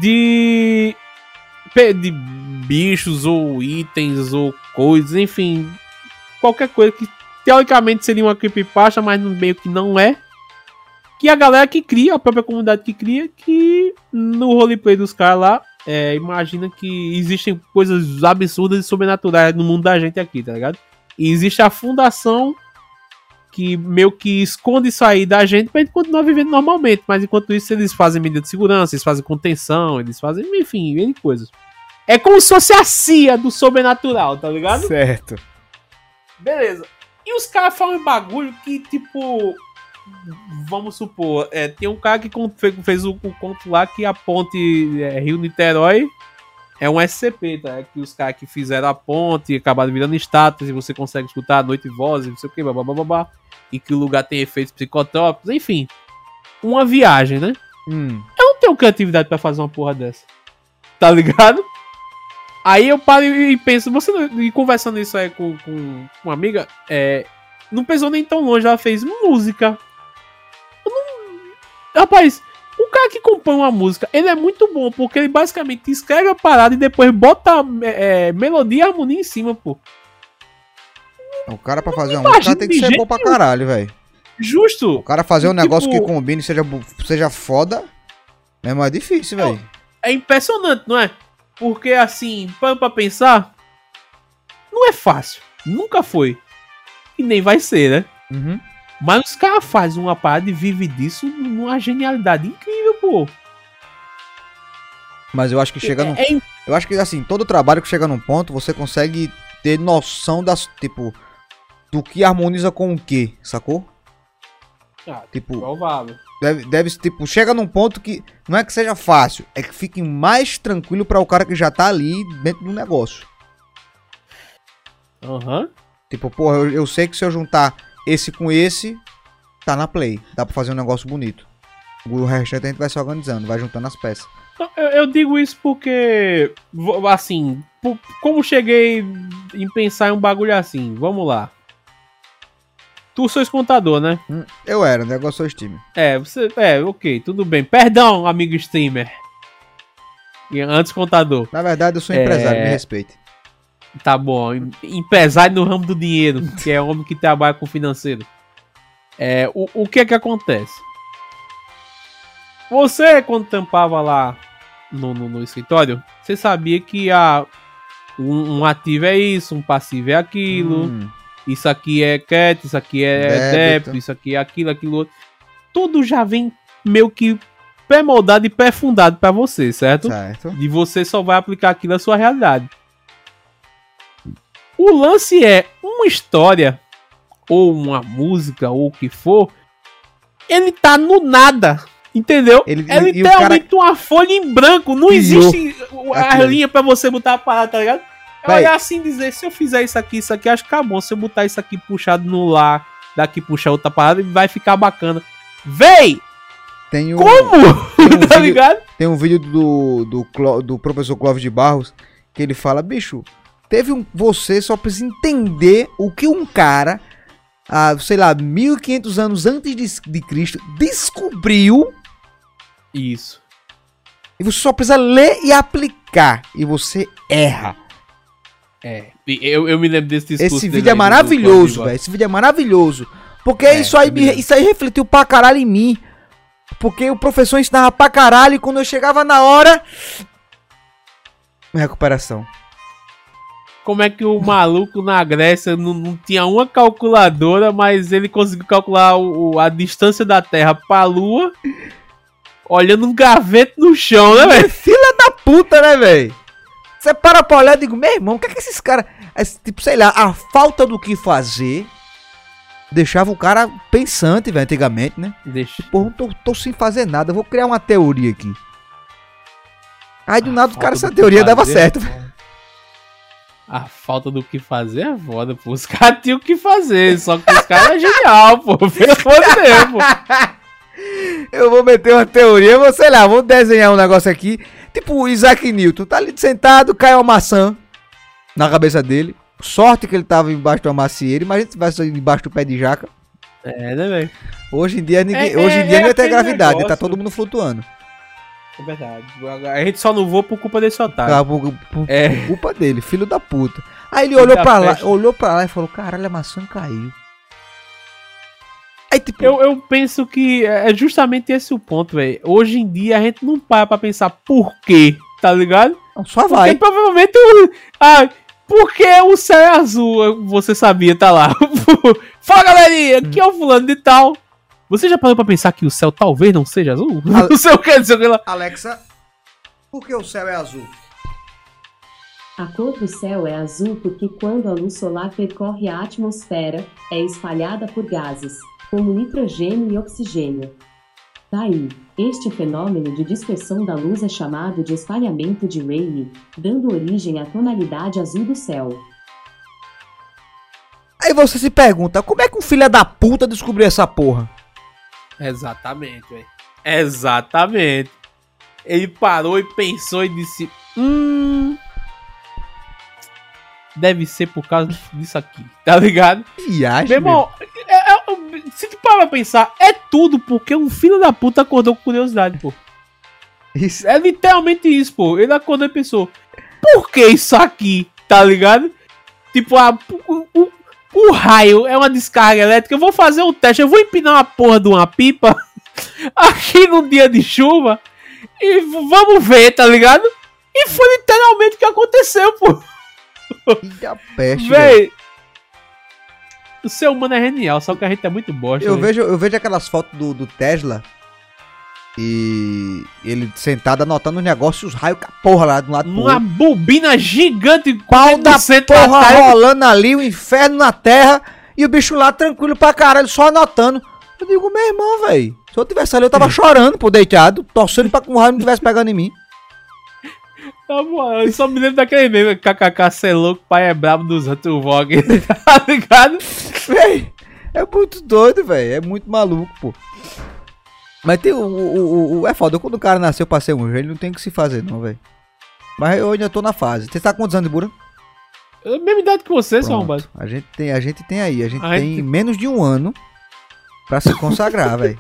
de. de bichos ou itens ou coisas, enfim. Qualquer coisa que teoricamente seria uma creepypasta, mas meio que não é. Que a galera que cria, a própria comunidade que cria, que no roleplay dos caras lá, é, imagina que existem coisas absurdas e sobrenaturais no mundo da gente aqui, tá ligado? E existe a fundação que meio que esconde isso aí da gente pra gente continuar vivendo normalmente. Mas enquanto isso, eles fazem medida de segurança, eles fazem contenção, eles fazem, enfim, N coisas. É como se fosse a CIA do sobrenatural, tá ligado? Certo. Beleza. E os caras falam um bagulho que, tipo. Vamos supor, é, tem um cara que fez o, o conto lá que a ponte é, Rio-Niterói é um SCP, tá? É que os caras que fizeram a ponte acabaram virando estátuas e você consegue escutar à noite vozes, não sei o que, blá. E que o lugar tem efeitos psicotrópicos, enfim. Uma viagem, né? Hum. Eu não tenho criatividade pra fazer uma porra dessa. Tá ligado? Aí eu paro e penso, você não- e conversando isso aí com, com uma amiga, é, não pensou nem tão longe, ela fez música. Rapaz, o cara que compõe uma música, ele é muito bom, porque ele basicamente escreve a parada e depois bota é, melodia e harmonia em cima, pô. O cara pra fazer uma música tem que ser bom pra caralho, velho. O Justo. cara fazer um Tipo- negócio que combine e seja, seja foda é mais difícil, velho. É impressionante, não é? Porque assim, para pra pensar, não é fácil. Nunca foi. E nem vai ser, né? Uhum. Mas os caras fazem uma parada e vivem disso numa genialidade incrível, pô. Mas eu acho que chega num. É, é Eu acho que assim, todo trabalho que chega num ponto, você consegue ter noção das. Tipo. Do que harmoniza com o que, sacou? Ah, Tipo, provável. deve, deve tipo, chega num ponto que não é que seja fácil, é que fique mais tranquilo pra o cara que já tá ali dentro do negócio. Aham. Tipo, porra, eu, eu sei que se eu juntar esse com esse, tá na play. Dá pra fazer um negócio bonito. O restante a gente vai se organizando, vai juntando as peças. Não, Eu, eu digo isso porque, assim, como cheguei em pensar em um bagulho assim, vamos lá. Tu sois contador, né? Hum, Eu era, o negócio sou Steam. É, você. É, ok, tudo bem. Perdão, amigo streamer. Antes contador. Na verdade, eu sou É. empresário, me respeite. Tá bom. em- Empresário no ramo do dinheiro, que é homem que trabalha com financeiro. É, o, o que é que acontece? Você, quando tampava lá no, no, no escritório, você sabia que a, um, um ativo é isso, um passivo é aquilo. Hum, Isso aqui é crédito, isso aqui é Débito. débito, isso aqui é aquilo, aquilo outro. Tudo já vem meio que pré-moldado e pré-fundado pra você, certo? certo. E você só vai aplicar aquilo à sua realidade. O lance é uma história, ou uma música, ou o que for, ele tá no nada. Entendeu? Ele- é literalmente uma folha em branco. Não existe a linha pra você botar a parada, tá ligado? É olhar assim e dizer, se eu fizer isso aqui, isso aqui, acho que tá bom. Se eu botar isso aqui puxado no lá, daqui puxar outra parada, vai ficar bacana. Véi! Tem um, Como? tem um [laughs] tá vídeo, ligado? tem um vídeo do, do, Cló- do professor Clóvis de Barros que ele fala, bicho, teve um. Você só precisa entender o que um cara, há, sei lá, 1500 anos antes de, de Cristo, descobriu. Isso. E você só precisa ler e aplicar. E você erra. É. Eu, eu me lembro desse discurso. Esse vídeo é maravilhoso, velho. Esse vídeo é maravilhoso. Porque É, isso, aí, me isso aí refletiu pra caralho em mim. Porque o professor ensinava pra caralho e quando eu chegava na hora. [sniffs] Recuperação. Como é que o maluco na Grécia não, não tinha uma calculadora, mas ele conseguiu calcular o, o- a distância da Terra pra Lua, olhando um gavete no chão, né, velho? Filha da puta, né, velho? Você para pra olhar e digo, meu irmão, o que é que esses caras. esse Tipo, sei lá, a falta do que fazer deixava o cara pensante, velho, antigamente, né? Deixa. Porra, não tô, tô sem fazer nada, vou criar uma teoria aqui. Aí do nada os Falta caras, do essa teoria dava fazer, certo. A falta do que fazer é foda, pô. Os caras tinham o que fazer, só que os caras é genial, pô. [laughs] Pelo amor de Deus, pô. Eu vou meter uma teoria, vou, sei lá, vou desenhar um negócio aqui. Tipo o Isaac Newton, tá ali sentado, cai uma maçã na cabeça dele. Sorte que ele tava embaixo de uma macieira, imagina se tivesse embaixo do pé de jaca. É, né, velho? Hoje em dia, ninguém, É, hoje em é, dia é não ia ter gravidade, tá negócio. todo mundo flutuando. É verdade. A gente só não voa por culpa desse otário. Tá, por, por- É. por culpa dele, filho da puta. Aí ele Filho olhou pra lá, olhou pra lá e falou: caralho, a maçã caiu. Aí tipo, Eu, eu penso que é justamente esse o ponto, velho. Hoje em dia a gente não para pra pensar por quê, tá ligado? não, só Porque vai. provavelmente. o- Ah, Porque o céu é azul, você sabia, tá lá. [laughs] Fala galerinha, aqui é o fulano de tal. Você já parou pra pensar que o céu talvez não seja azul? Ale- Não sei o que, não sei o que lá. Alexa, por que o céu é azul? A cor do céu é azul porque quando a luz solar percorre a atmosfera, é espalhada por gases, como nitrogênio e oxigênio. Daí, este fenômeno de dispersão da luz é chamado de espalhamento de Rayleigh, dando origem à tonalidade azul do céu. Aí você se pergunta, como é que um filho da puta descobriu essa porra? Exatamente, velho. Exatamente. Ele parou e pensou e disse: Hum. Deve ser por causa disso aqui, [laughs] tá ligado? Viagem, Meu irmão, é- é- se tu parar pra pensar, é tudo porque um filho da puta acordou com curiosidade, pô. Isso. É literalmente isso, pô. Ele acordou e pensou: Por que isso aqui? Tá ligado? Tipo, a, o, o, o raio é uma descarga elétrica. Eu vou fazer um teste. Eu vou empinar uma porra de uma pipa [laughs] aqui num dia de chuva e vamos ver, tá ligado? E foi literalmente o que aconteceu, pô. Que peste, velho. Véi. O ser humano é genial, só que a gente é muito bosta. Eu velho. vejo, eu vejo aquelas fotos do, do Tesla e ele sentado anotando os negócios, os raios com a porra lá de um lado Uma bobina gigante Pau da 40% porra atrás. rolando ali, o inferno na terra e o bicho lá tranquilo pra caralho, só anotando. Eu digo, meu irmão, velho, se eu tivesse ali eu tava [laughs] chorando, pô, deitado, torcendo pra que um raio não tivesse pegando em mim. Tá bom, eu só me lembro daquele meme, KKK, cê é louco, pai é brabo dos outros Vogue, [laughs] tá ligado? Véi, é muito doido, velho. É muito maluco, pô. Mas tem o, o, o- É foda, quando o cara nasceu pra ser um gênio, não tem o que se fazer, não, velho. Mas eu ainda tô na fase. Você tá com quantos anos de Bura? É a mesma idade que você, seu Pronto. arrombado. A gente tem, a gente tem aí, a gente A tem gente- menos de um ano pra se consagrar, [laughs] velho.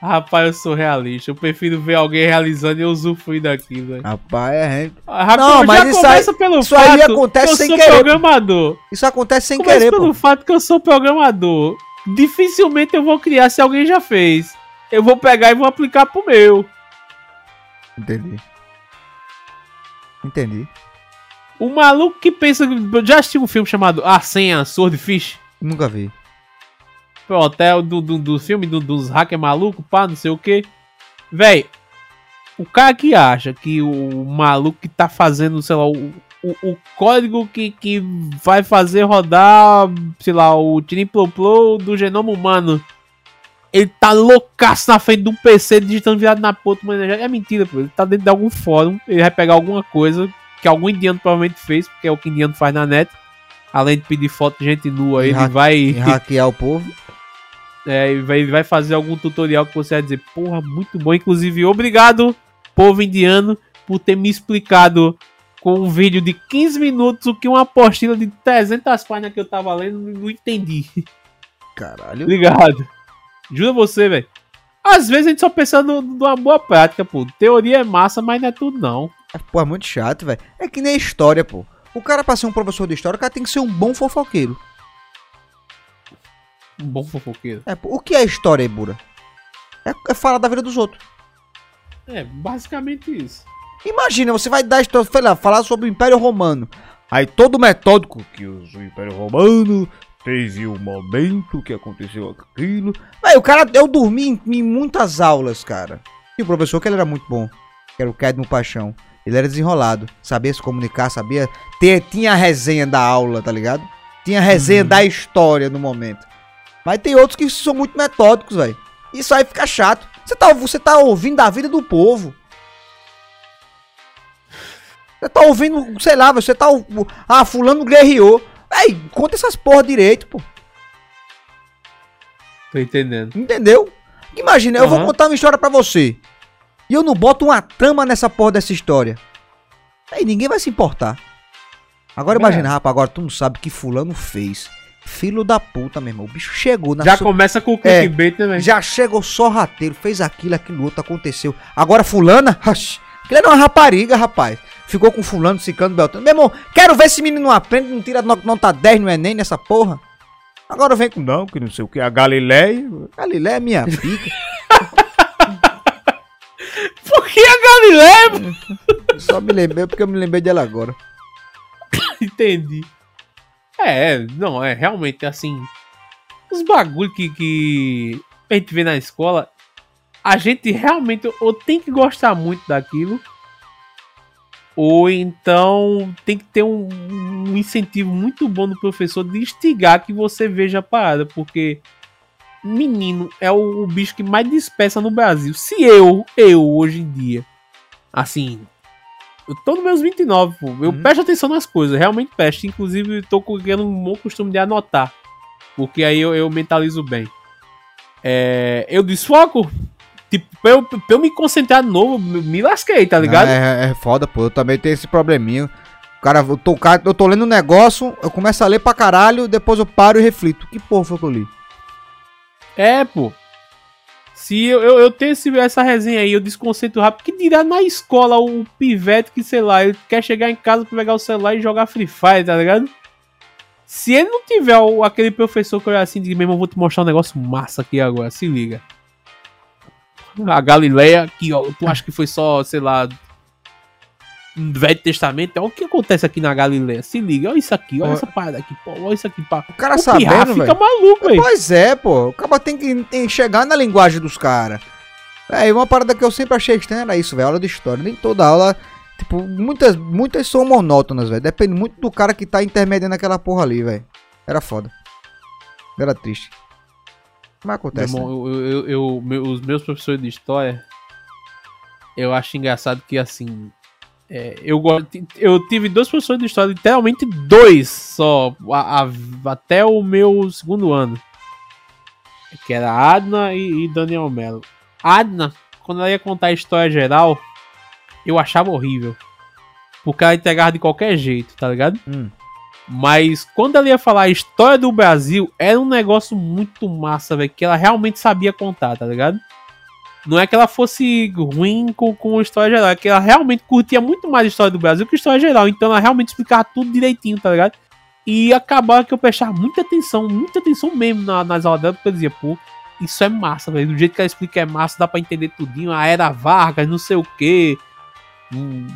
Rapaz, eu sou realista, eu prefiro ver alguém realizando e eu usufruir daquilo, velho. Rapaz, é Rapaz, Não, mas isso aí- pelo isso aí fato acontece que eu sem sou querer, programador. Isso acontece sem Começa querer, pelo pô. fato que eu sou programador. Dificilmente eu vou criar se alguém já fez. Eu vou pegar e vou aplicar pro meu. Entendi. Entendi. O maluco que pensa. Já assistiu um filme chamado A Senha Swordfish? Nunca vi. Pronto, é o do, do, do filme do- dos hackers malucos, pá, não sei o que. Véi, o cara que acha que o maluco que tá fazendo, sei lá, o, o, o código que, que vai fazer rodar, sei lá, o Tiriploplo do genoma humano, ele tá loucaço na frente de um PC digitando virado na ponta, mas é mentira, pô. Ele tá dentro de algum fórum, ele vai pegar alguma coisa que algum indiano provavelmente fez, porque é o que indiano faz na net. Além de pedir foto de gente nua, E ele vai. E hackear o povo. [laughs] É, e vai, vai fazer algum tutorial que você vai dizer, porra, muito bom. Inclusive, obrigado, povo indiano, por ter me explicado com um vídeo de 15 minutos o que uma apostila de 300 páginas que eu tava lendo não entendi. Caralho. Obrigado. Juro a você, velho. Às vezes a gente só pensa no- numa boa prática, pô. Teoria é massa, mas não é tudo, não. Pô, é muito chato, velho. É que nem história, pô. O cara, pra ser um professor de história, o cara tem que ser um bom fofoqueiro. Um bom fofoqueiro. É, pô. O que é história, aí, Bura? É, é falar da vida dos outros. É, basicamente isso. Imagina, você vai dar lá, falar sobre o Império Romano. Aí todo metódico que o Império Romano teve um momento que aconteceu aquilo. Véi, o cara, eu dormi em, em muitas aulas, cara. E o professor que ele era muito bom, que era o Cadmo Paixão. Ele era desenrolado, sabia se comunicar, sabia ter, tinha a resenha da aula, tá ligado? Tinha a resenha da história no momento. Mas tem outros que são muito metódicos, velho. Isso aí fica chato. Você tá, você tá ouvindo da vida do povo. Você tá ouvindo, sei lá, você tá. Ah, fulano guerreou. Ei, conta essas porra direito, pô. Tô entendendo. Entendeu? Imagina, eu vou contar uma história pra você. E eu não boto uma trama nessa porra dessa história. Aí ninguém vai se importar. Agora É. imagina, rapaz, agora tu não sabe o que fulano fez. Filho da puta, meu irmão. O bicho chegou na Já sua- começa com o É. clickbait, né, velho? Já chegou só rateiro, fez aquilo, aquilo outro, aconteceu. Agora fulana, [laughs] aquilo era uma rapariga, rapaz. Ficou com fulano, ciclano, beltrano. Meu irmão, quero ver esse menino não aprende, não tira no- nota 10 no Enem nessa porra. Agora vem com não, que não sei o que, a Galileia. Galileia é minha pica. [laughs] Por que a Galileia? Só me lembrei porque eu me lembrei dela agora. [laughs] Entendi. É, não, é realmente assim. Os bagulho que, que a gente vê na escola, a gente realmente ou tem que gostar muito daquilo, ou então tem que ter um, um incentivo muito bom do professor de instigar que você veja a parada, porque menino é o, o bicho que mais dispersa no Brasil. Se eu, eu hoje em dia, assim, eu tô nos meus 29, pô. Eu Uhum. presto atenção nas coisas, realmente presto. Inclusive, tô criando um bom costume de anotar. Porque aí eu, eu mentalizo bem. É, eu desfoco, tipo, pra eu, pra eu me concentrar de novo, me lasquei, tá ligado? É, é foda, pô. Eu também tenho esse probleminha. O Cara, eu tô, eu tô lendo um negócio, eu começo a ler pra caralho, depois eu paro e reflito. Que porra foi que eu li? É, pô. Se eu, eu, eu tenho esse- essa resenha aí, eu desconcentro rápido. Que dirá na escola o pivete que, sei lá, ele quer chegar em casa pra pegar o celular e jogar Free Fire, tá ligado? Se ele não tiver o- aquele professor que olha assim, diz, meu irmão, vou te mostrar um negócio massa aqui agora, se liga. A Galileia, aqui, ó, tu acha que foi só, sei lá, um Velho Testamento? Olha o que acontece aqui na Galileia, se liga, olha isso aqui, olha essa parada aqui, pô, olha isso aqui, pá. O cara o sabendo, fica velho. maluco, velho. Pois é, pô. O cara tem que tem que chegar na linguagem dos caras. É, e uma parada que eu sempre achei estranha era isso, velho. Aula de história. Nem toda aula. Tipo, muitas, muitas são monótonas, velho. Depende muito do cara que tá intermediando aquela porra ali, velho. Era foda. Era triste. Mas Meu acontece. né? irmão, eu, eu- eu- meu- os meus professores de história, eu acho engraçado que assim. é, eu, eu tive dois professores de história, literalmente dois só, a- a- até o meu segundo ano. Que era Adna e, e Daniel Mello. Adna, quando ela ia contar a história geral, eu achava horrível. Porque ela entregava de qualquer jeito, tá ligado? Hum. Mas quando ela ia falar a história do Brasil, era um negócio muito massa, velho. Que ela realmente sabia contar, tá ligado? Não é que ela fosse ruim com, com a história geral, é que ela realmente curtia muito mais a história do Brasil que a história geral. Então ela realmente explicava tudo direitinho, tá ligado? E acabava que eu prestava muita atenção, muita atenção mesmo na- nas aulas dela, porque eu dizia, pô, isso é massa, velho. Do jeito que ela explica é massa, dá pra entender tudinho. A era Vargas, não sei o quê. Hum,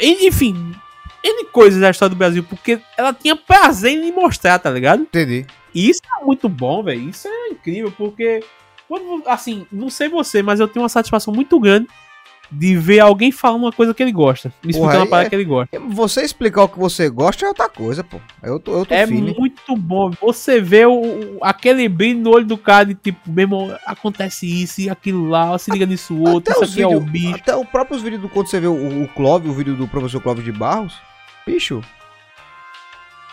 Enfim, N coisas da história do Brasil, porque ela tinha prazer em mostrar, tá ligado? Entendi. E isso é muito bom, velho. Isso é incrível, porque. Quando, assim, não sei você, mas eu tenho uma satisfação muito grande de ver alguém falando uma coisa que ele gosta. Me explicando uma parada é- que ele gosta. Você explicar o que você gosta é outra coisa, pô. Eu tô, eu tô É fine. muito bom. Você vê o, aquele brilho no olho do cara de tipo, meu irmão, acontece isso e aquilo lá, se liga nisso outro, Até isso aqui é o bicho. Até os próprios vídeos do quando você vê o, o Clóvis, o vídeo do professor Clóvis de Barros, bicho.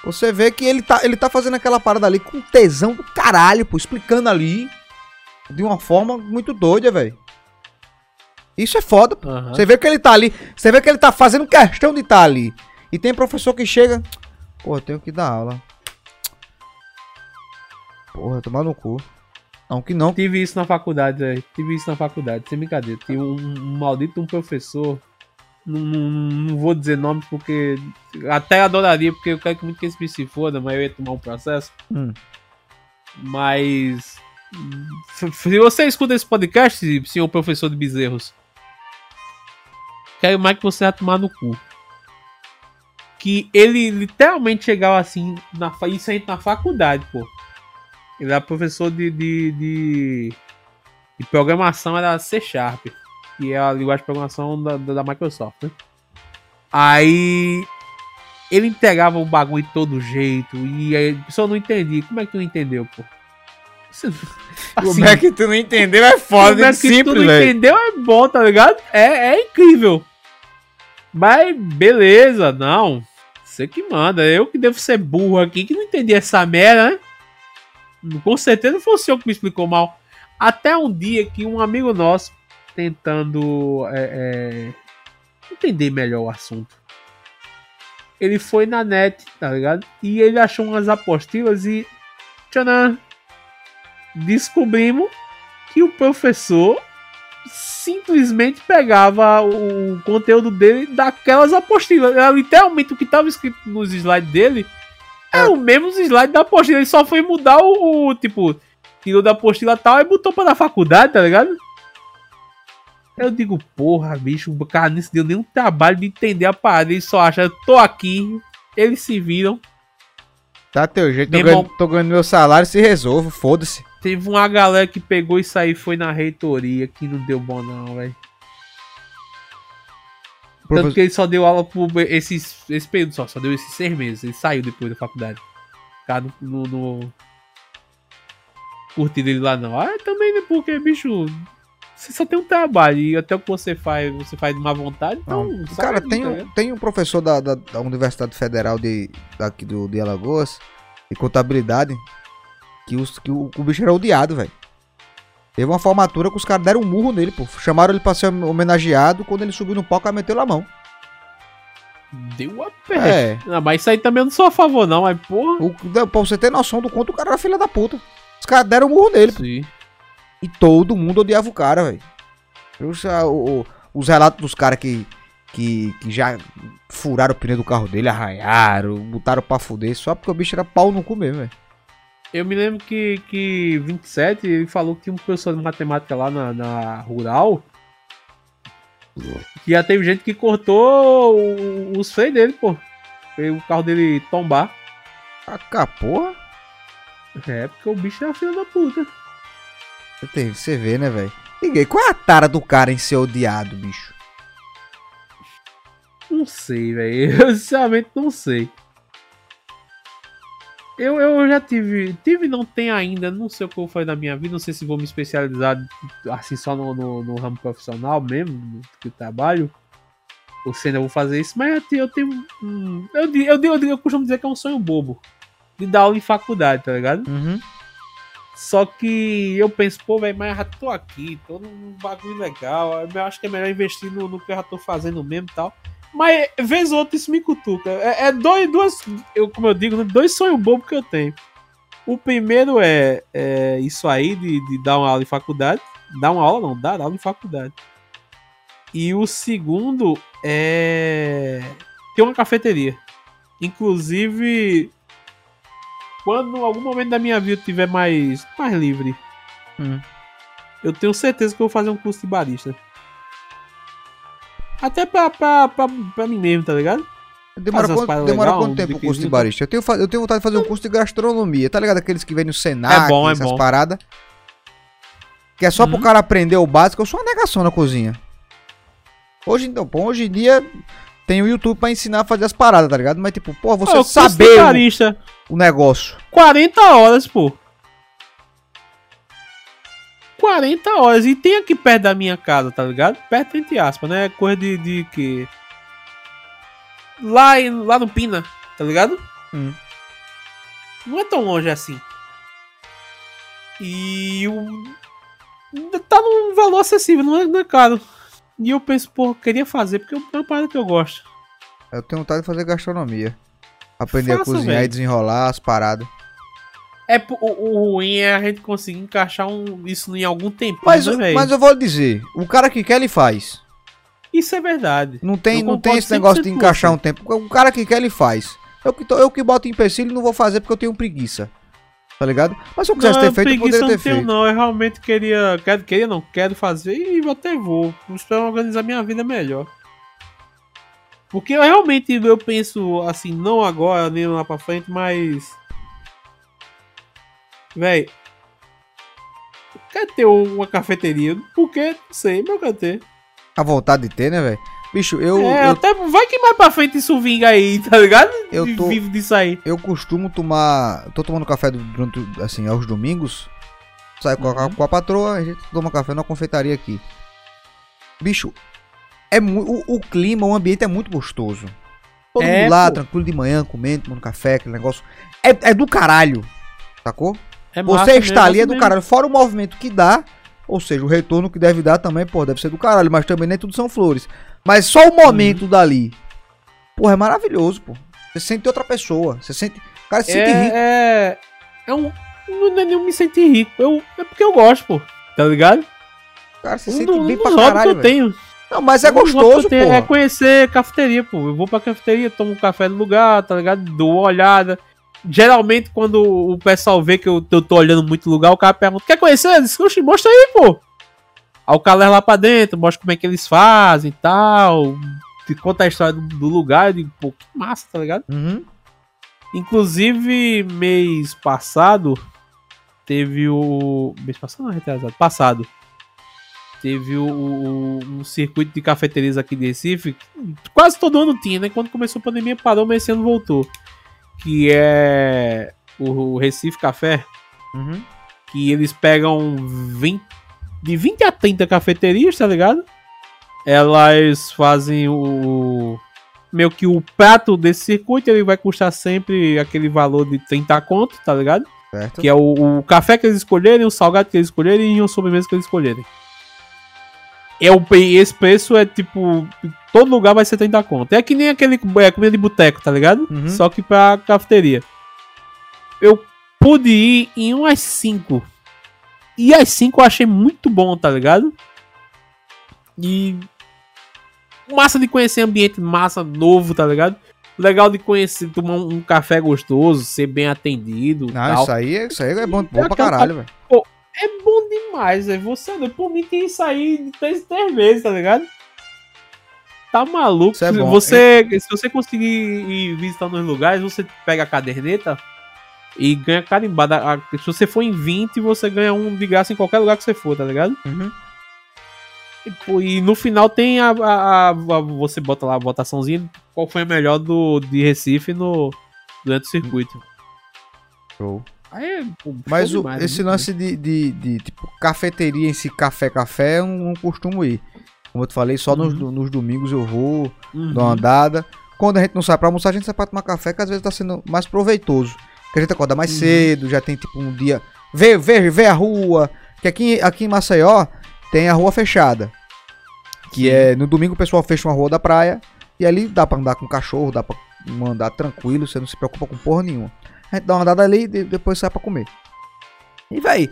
Você vê que ele tá, ele tá fazendo aquela parada ali com tesão do caralho, pô, explicando ali de uma forma muito doida, velho. Isso é foda, pô. Aham. Você vê que ele tá ali, você vê que ele tá fazendo questão de estar ali. E tem professor que chega, pô, eu tenho que dar aula. Porra, tomar no cu. Não, que não. Tive isso na faculdade, velho. Tive isso na faculdade, sem brincadeira. Tive um, um maldito um professor. Não, não, não vou dizer nomes porque. Até adoraria, porque eu quero que muito que esse bicho se foda, mas eu ia tomar um processo. Hum. Mas. se- você escuta esse podcast, senhor professor de bezerros, quero mais que você vá tomar no cu. Que ele literalmente chegava assim, na, isso aí na faculdade, pô. Ele era professor de, de, de, de programação, era C Sharp, que é a linguagem de programação da, da, da Microsoft, né? Aí ele entregava o bagulho de todo jeito, e aí a pessoa não entendia. Como é que tu não entendeu, pô? Você- [laughs] Como é que tu não entendeu? É foda, como é que tu simples, não velho. entendeu é bom, tá ligado? É, é incrível. Mas beleza, não. Você que manda. Eu que devo ser burro aqui, que não entendi essa merda, né? Com certeza foi o senhor que me explicou mal. Até um dia que um amigo nosso, tentando é, é, entender melhor o assunto, ele foi na net, tá ligado? E ele achou umas apostilas e. Tchanã! Descobrimos que o professor simplesmente pegava o conteúdo dele daquelas apostilas. Era literalmente o que estava escrito nos slides dele. É o mesmo slide da apostila. Ele só foi mudar o, o, tipo, tirou da apostila tal e botou pra da faculdade, tá ligado? Eu digo, porra, bicho, o cara não se deu nenhum trabalho de entender a parada. Ele só acha, tô aqui, eles se viram. Tá teu jeito, tô ganhando, tô ganhando meu salário, se resolve, foda-se. Teve uma galera que pegou isso aí foi na reitoria, que não deu bom não, velho. Tanto que ele só deu aula por esses, esse período só, só deu esses seis meses. Ele saiu depois da faculdade. Cara não, não, não curtido ele lá não. Ah, também né, porque, bicho, você só tem um trabalho e até o que você faz, você faz de má vontade, então. Não, sai cara, tem, tá um, ligado? tem um professor da, da, da Universidade Federal de, daqui do, de Alagoas, de contabilidade, que, os, que o, o bicho era odiado, velho. Teve uma formatura que os caras deram um murro nele, pô. Chamaram ele pra ser homenageado. Quando ele subiu no palco, ela meteu a mão. Deu a pé. É. Ah, mas isso aí também eu não sou a favor, não, mas porra. O, pra você ter noção do quanto o cara era filha da puta. Os caras deram um murro nele, pô. E todo mundo odiava o cara, velho. Os, os relatos dos caras que, que, que já furaram o pneu do carro dele, arranharam, botaram pra fuder, só porque o bicho era pau no cu mesmo, velho. Eu me lembro que, que 27 ele falou que tinha um professor de matemática lá na, na rural. Que já teve gente que cortou os freios dele, pô. Fez o carro dele tombar. Porra. É, porque o bicho era filho da puta. Você, tem, você vê, né, velho? Ninguém, qual é a tara do cara em ser odiado, bicho? Não sei, velho. [laughs] Eu sinceramente não sei. Eu, eu já tive. Tive não tem ainda. Não sei o que eu vou fazer na minha vida. Não sei se vou me especializar assim só no, no, no ramo profissional mesmo, no que eu trabalho. Ou se ainda vou fazer isso. Mas eu tenho. Eu, tenho hum, eu, eu, eu, eu costumo dizer que é um sonho bobo. De dar aula em faculdade, tá ligado? Uhum. Só que eu penso, pô, velho, mas já tô aqui, tô num bagulho legal. Eu acho que é melhor investir no, no que eu já tô fazendo mesmo e tal. Mas, vez ou outra, isso me cutuca. É, é dois, duas, eu, como eu digo, né, dois sonhos bobos que eu tenho. O primeiro é, é isso aí, de, de dar uma aula em faculdade. Dar uma aula, não, dar aula em faculdade. E o segundo é ter uma cafeteria. Inclusive, quando em algum momento da minha vida eu tiver mais, mais livre, Hum. eu tenho certeza que eu vou fazer um curso de barista. Até pra, pra, pra, pra mim mesmo, tá ligado? Demora, quanto, demora legal, quanto tempo o curso de barista? Eu tenho, eu tenho vontade de fazer um curso de gastronomia. Tá ligado? Aqueles que vêm no Senac, É bom, é essas bom. paradas. Que é só pro Uhum. cara aprender o básico. Eu sou uma negação na cozinha. Hoje, então, pô, hoje em dia tem o YouTube pra ensinar a fazer as paradas, tá ligado? Mas tipo, pô, você Ah, saber o, o negócio. 40 horas, pô. 40 horas. E tem aqui perto da minha casa, tá ligado? Perto, entre aspas, né? Coisa de, de que. Lá, em- lá no Pina, tá ligado? Hum. Não é tão longe assim. E o. Tá num valor acessível, não é, não é caro. E eu penso, pô, eu queria fazer, porque é uma parada que eu gosto. Eu tenho vontade de fazer gastronomia. Aprender a Faça, cozinhar velho. e desenrolar as paradas. É, o, o ruim é a gente conseguir encaixar um, isso em algum tempo. Mas, né, mas eu vou dizer, o cara que quer, ele faz. Isso é verdade. Não tem, não tem esse negócio de 100% com encaixar um tempo. O cara que quer, ele faz. Eu que, tô- eu que boto empecilho não vou fazer porque eu tenho preguiça. Tá ligado? Mas se eu quisesse não, ter feito, eu poderia ter feito. não. Eu realmente queria. Quero, queria, não. Quero fazer e até vou. Espero organizar minha vida melhor. Porque eu realmente eu penso assim, não agora, nem lá pra frente, mas. Véi. Quer ter uma cafeteria? Por quê? Não sei, mas eu quero ter. A vontade de ter, né, velho? Bicho, eu, é, eu, até vai que mais pra frente isso vinga aí, tá ligado? Eu tô- Vivo disso aí. eu costumo tomar. Tô tomando café du- durante, assim, aos domingos. Saio com, a, Uhum. com a patroa, a gente toma café numa confeitaria aqui. Bicho, é o, o clima, o ambiente é muito gostoso. Todo É, mundo lá, pô. tranquilo de manhã, comendo, tomando café, aquele negócio. É, é do caralho, sacou? É Você está ali é massa do mesmo. caralho. Fora o movimento que dá, ou seja, o retorno que deve dar também, pô, deve ser do caralho, mas também nem tudo são flores. Mas só o momento dali, porra, é maravilhoso, pô. Você sente outra pessoa, você sente. O cara se sente rico. É, é, é um. Não é nem me sentir rico. Eu, é porque eu gosto, pô. Tá ligado? Cara se Um sente do- bem um pra hobbies que caralho, eu tenho. Não, mas é Um gostoso, pô. É conhecer cafeteria, pô. Eu vou pra cafeteria, tomo um café no lugar, tá ligado? Dou uma olhada. Geralmente, quando o pessoal vê que eu, eu tô olhando muito lugar, o cara pergunta: Quer conhecer? Eu disse, "Oxe, mostra aí, pô. Aí o cara leva lá pra dentro, mostra como é que eles fazem e tal. Te conta a história do, do lugar. Eu digo, pô, que massa, tá ligado? Uhum. Inclusive, mês passado, teve o. Mês passado não, retrasado. Passado. Teve o, o- um circuito de cafeterias aqui de Recife. Quase todo ano tinha, né? Quando começou a pandemia, parou, mas esse ano voltou. Que é o Recife Café. Uhum. Que eles pegam 20, de 20 a 30 cafeterias, tá ligado? Elas fazem o. Meio que o prato desse circuito ele vai custar sempre aquele valor de 30 conto, tá ligado? Certo. Que é o, o café que eles escolherem, o salgado que eles escolherem e o sobremesa que eles escolherem. É o, esse preço é tipo. Todo lugar vai ser 30 conto. É que nem aquele é, comida de boteco, tá ligado? Uhum. Só que pra cafeteria. Eu pude ir em umas 5. E as 5 eu achei muito bom, tá ligado? E. Massa de conhecer ambiente massa novo, tá ligado? Legal de conhecer, tomar um, um café gostoso, ser bem atendido. Não, tal. isso aí, isso aí é bom, bom pra caralho, velho. É bom demais, velho. Você, por mim, tem isso aí três, três meses, tá ligado? Tá maluco. É você, se você conseguir ir visitando os lugares, você pega a caderneta e ganha carimbada. Se você for em 20, você ganha um de graça em qualquer lugar que você for, tá ligado? Uhum. E, e no final tem a, a- a- Você bota lá a votaçãozinha qual foi a melhor do, de Recife no, durante o circuito. Show. Aí é, Mas o- demais, esse muito lance de, de, de, tipo, cafeteria em si, café, café, eu não, costumo ir. Como eu te falei, só nos, Uhum. nos domingos eu vou, bom. dar uma andada. Quando a gente não sai pra almoçar, a gente sai pra tomar café, que às vezes tá sendo mais proveitoso. Porque a gente acorda mais Uhum. cedo, já tem tipo um dia. Vê, vê, vê a rua. Que aqui, aqui em Maceió tem a rua fechada. Que Sim. é no domingo o pessoal fecha uma rua da praia. E ali dá pra andar com cachorro, dá pra andar tranquilo, você não se preocupa com porra nenhuma. A gente dá uma andada ali e de- depois sai pra comer. E véi,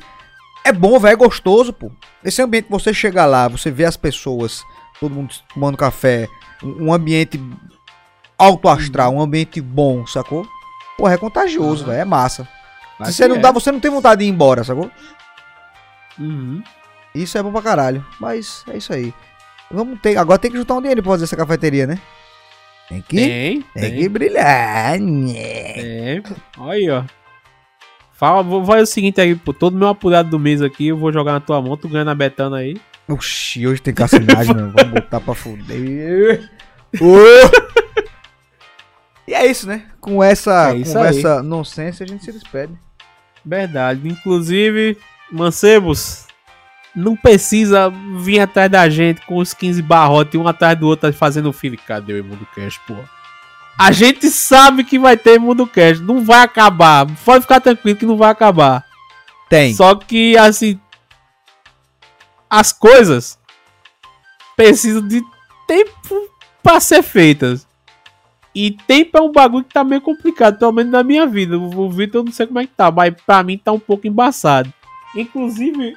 é bom, velho, é gostoso, pô. Esse ambiente, você chega lá, você vê as pessoas, todo mundo tomando café, um ambiente alto astral, um ambiente bom, sacou? Porra, é contagioso, Aham. velho, é massa. Mas Se você não é. dá, você não tem vontade de ir embora, sacou? Uhum. Isso é bom pra caralho. Mas é isso aí. Vamos ter, agora tem que juntar um dinheiro pra fazer essa cafeteria, né? Tem que, Tem, tem tem. que brilhar. né? É, olha aí, ó. Fala, vou fazer o seguinte aí, pô. Todo meu apurado do mês aqui, eu vou jogar na tua mão, tu ganha na Betana aí. Oxi, hoje tem cassinagem, mano. Vamos botar pra fuder. [laughs] E é isso, né? Com essa É conversa nonsense, a gente se despede. Verdade. Inclusive, mancebos, não precisa vir atrás da gente com os 15 barrotes, um atrás do outro fazendo filho. Cadê o Imundo Cash, pô? A gente sabe que vai ter Imundo Cash, não vai acabar. Pode ficar tranquilo que não vai acabar. Tem. Só que, assim. As coisas precisam de tempo pra ser feitas. E tempo é um bagulho que tá meio complicado, pelo menos na minha vida. O o Vitor eu não sei como é que tá, mas pra mim tá um pouco embaçado. Inclusive,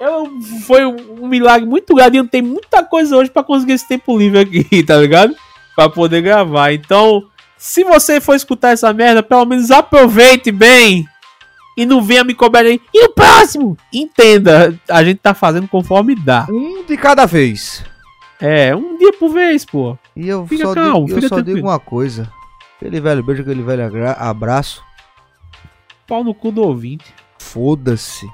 eu, foi um, milagre muito grande e eu tenho muita coisa hoje pra conseguir esse tempo livre aqui, [laughs] tá ligado? Pra poder gravar. Então, se você for escutar essa merda, pelo menos aproveite bem e não venha me cobrar aí. E o próximo? Entenda, a gente tá fazendo conforme dá. Um de cada vez. É, um dia por vez, pô. E eu Fica só, calmo, digo, eu só digo uma coisa. Aquele velho beijo, aquele velho abraço. Pau no cu do ouvinte. Foda-se.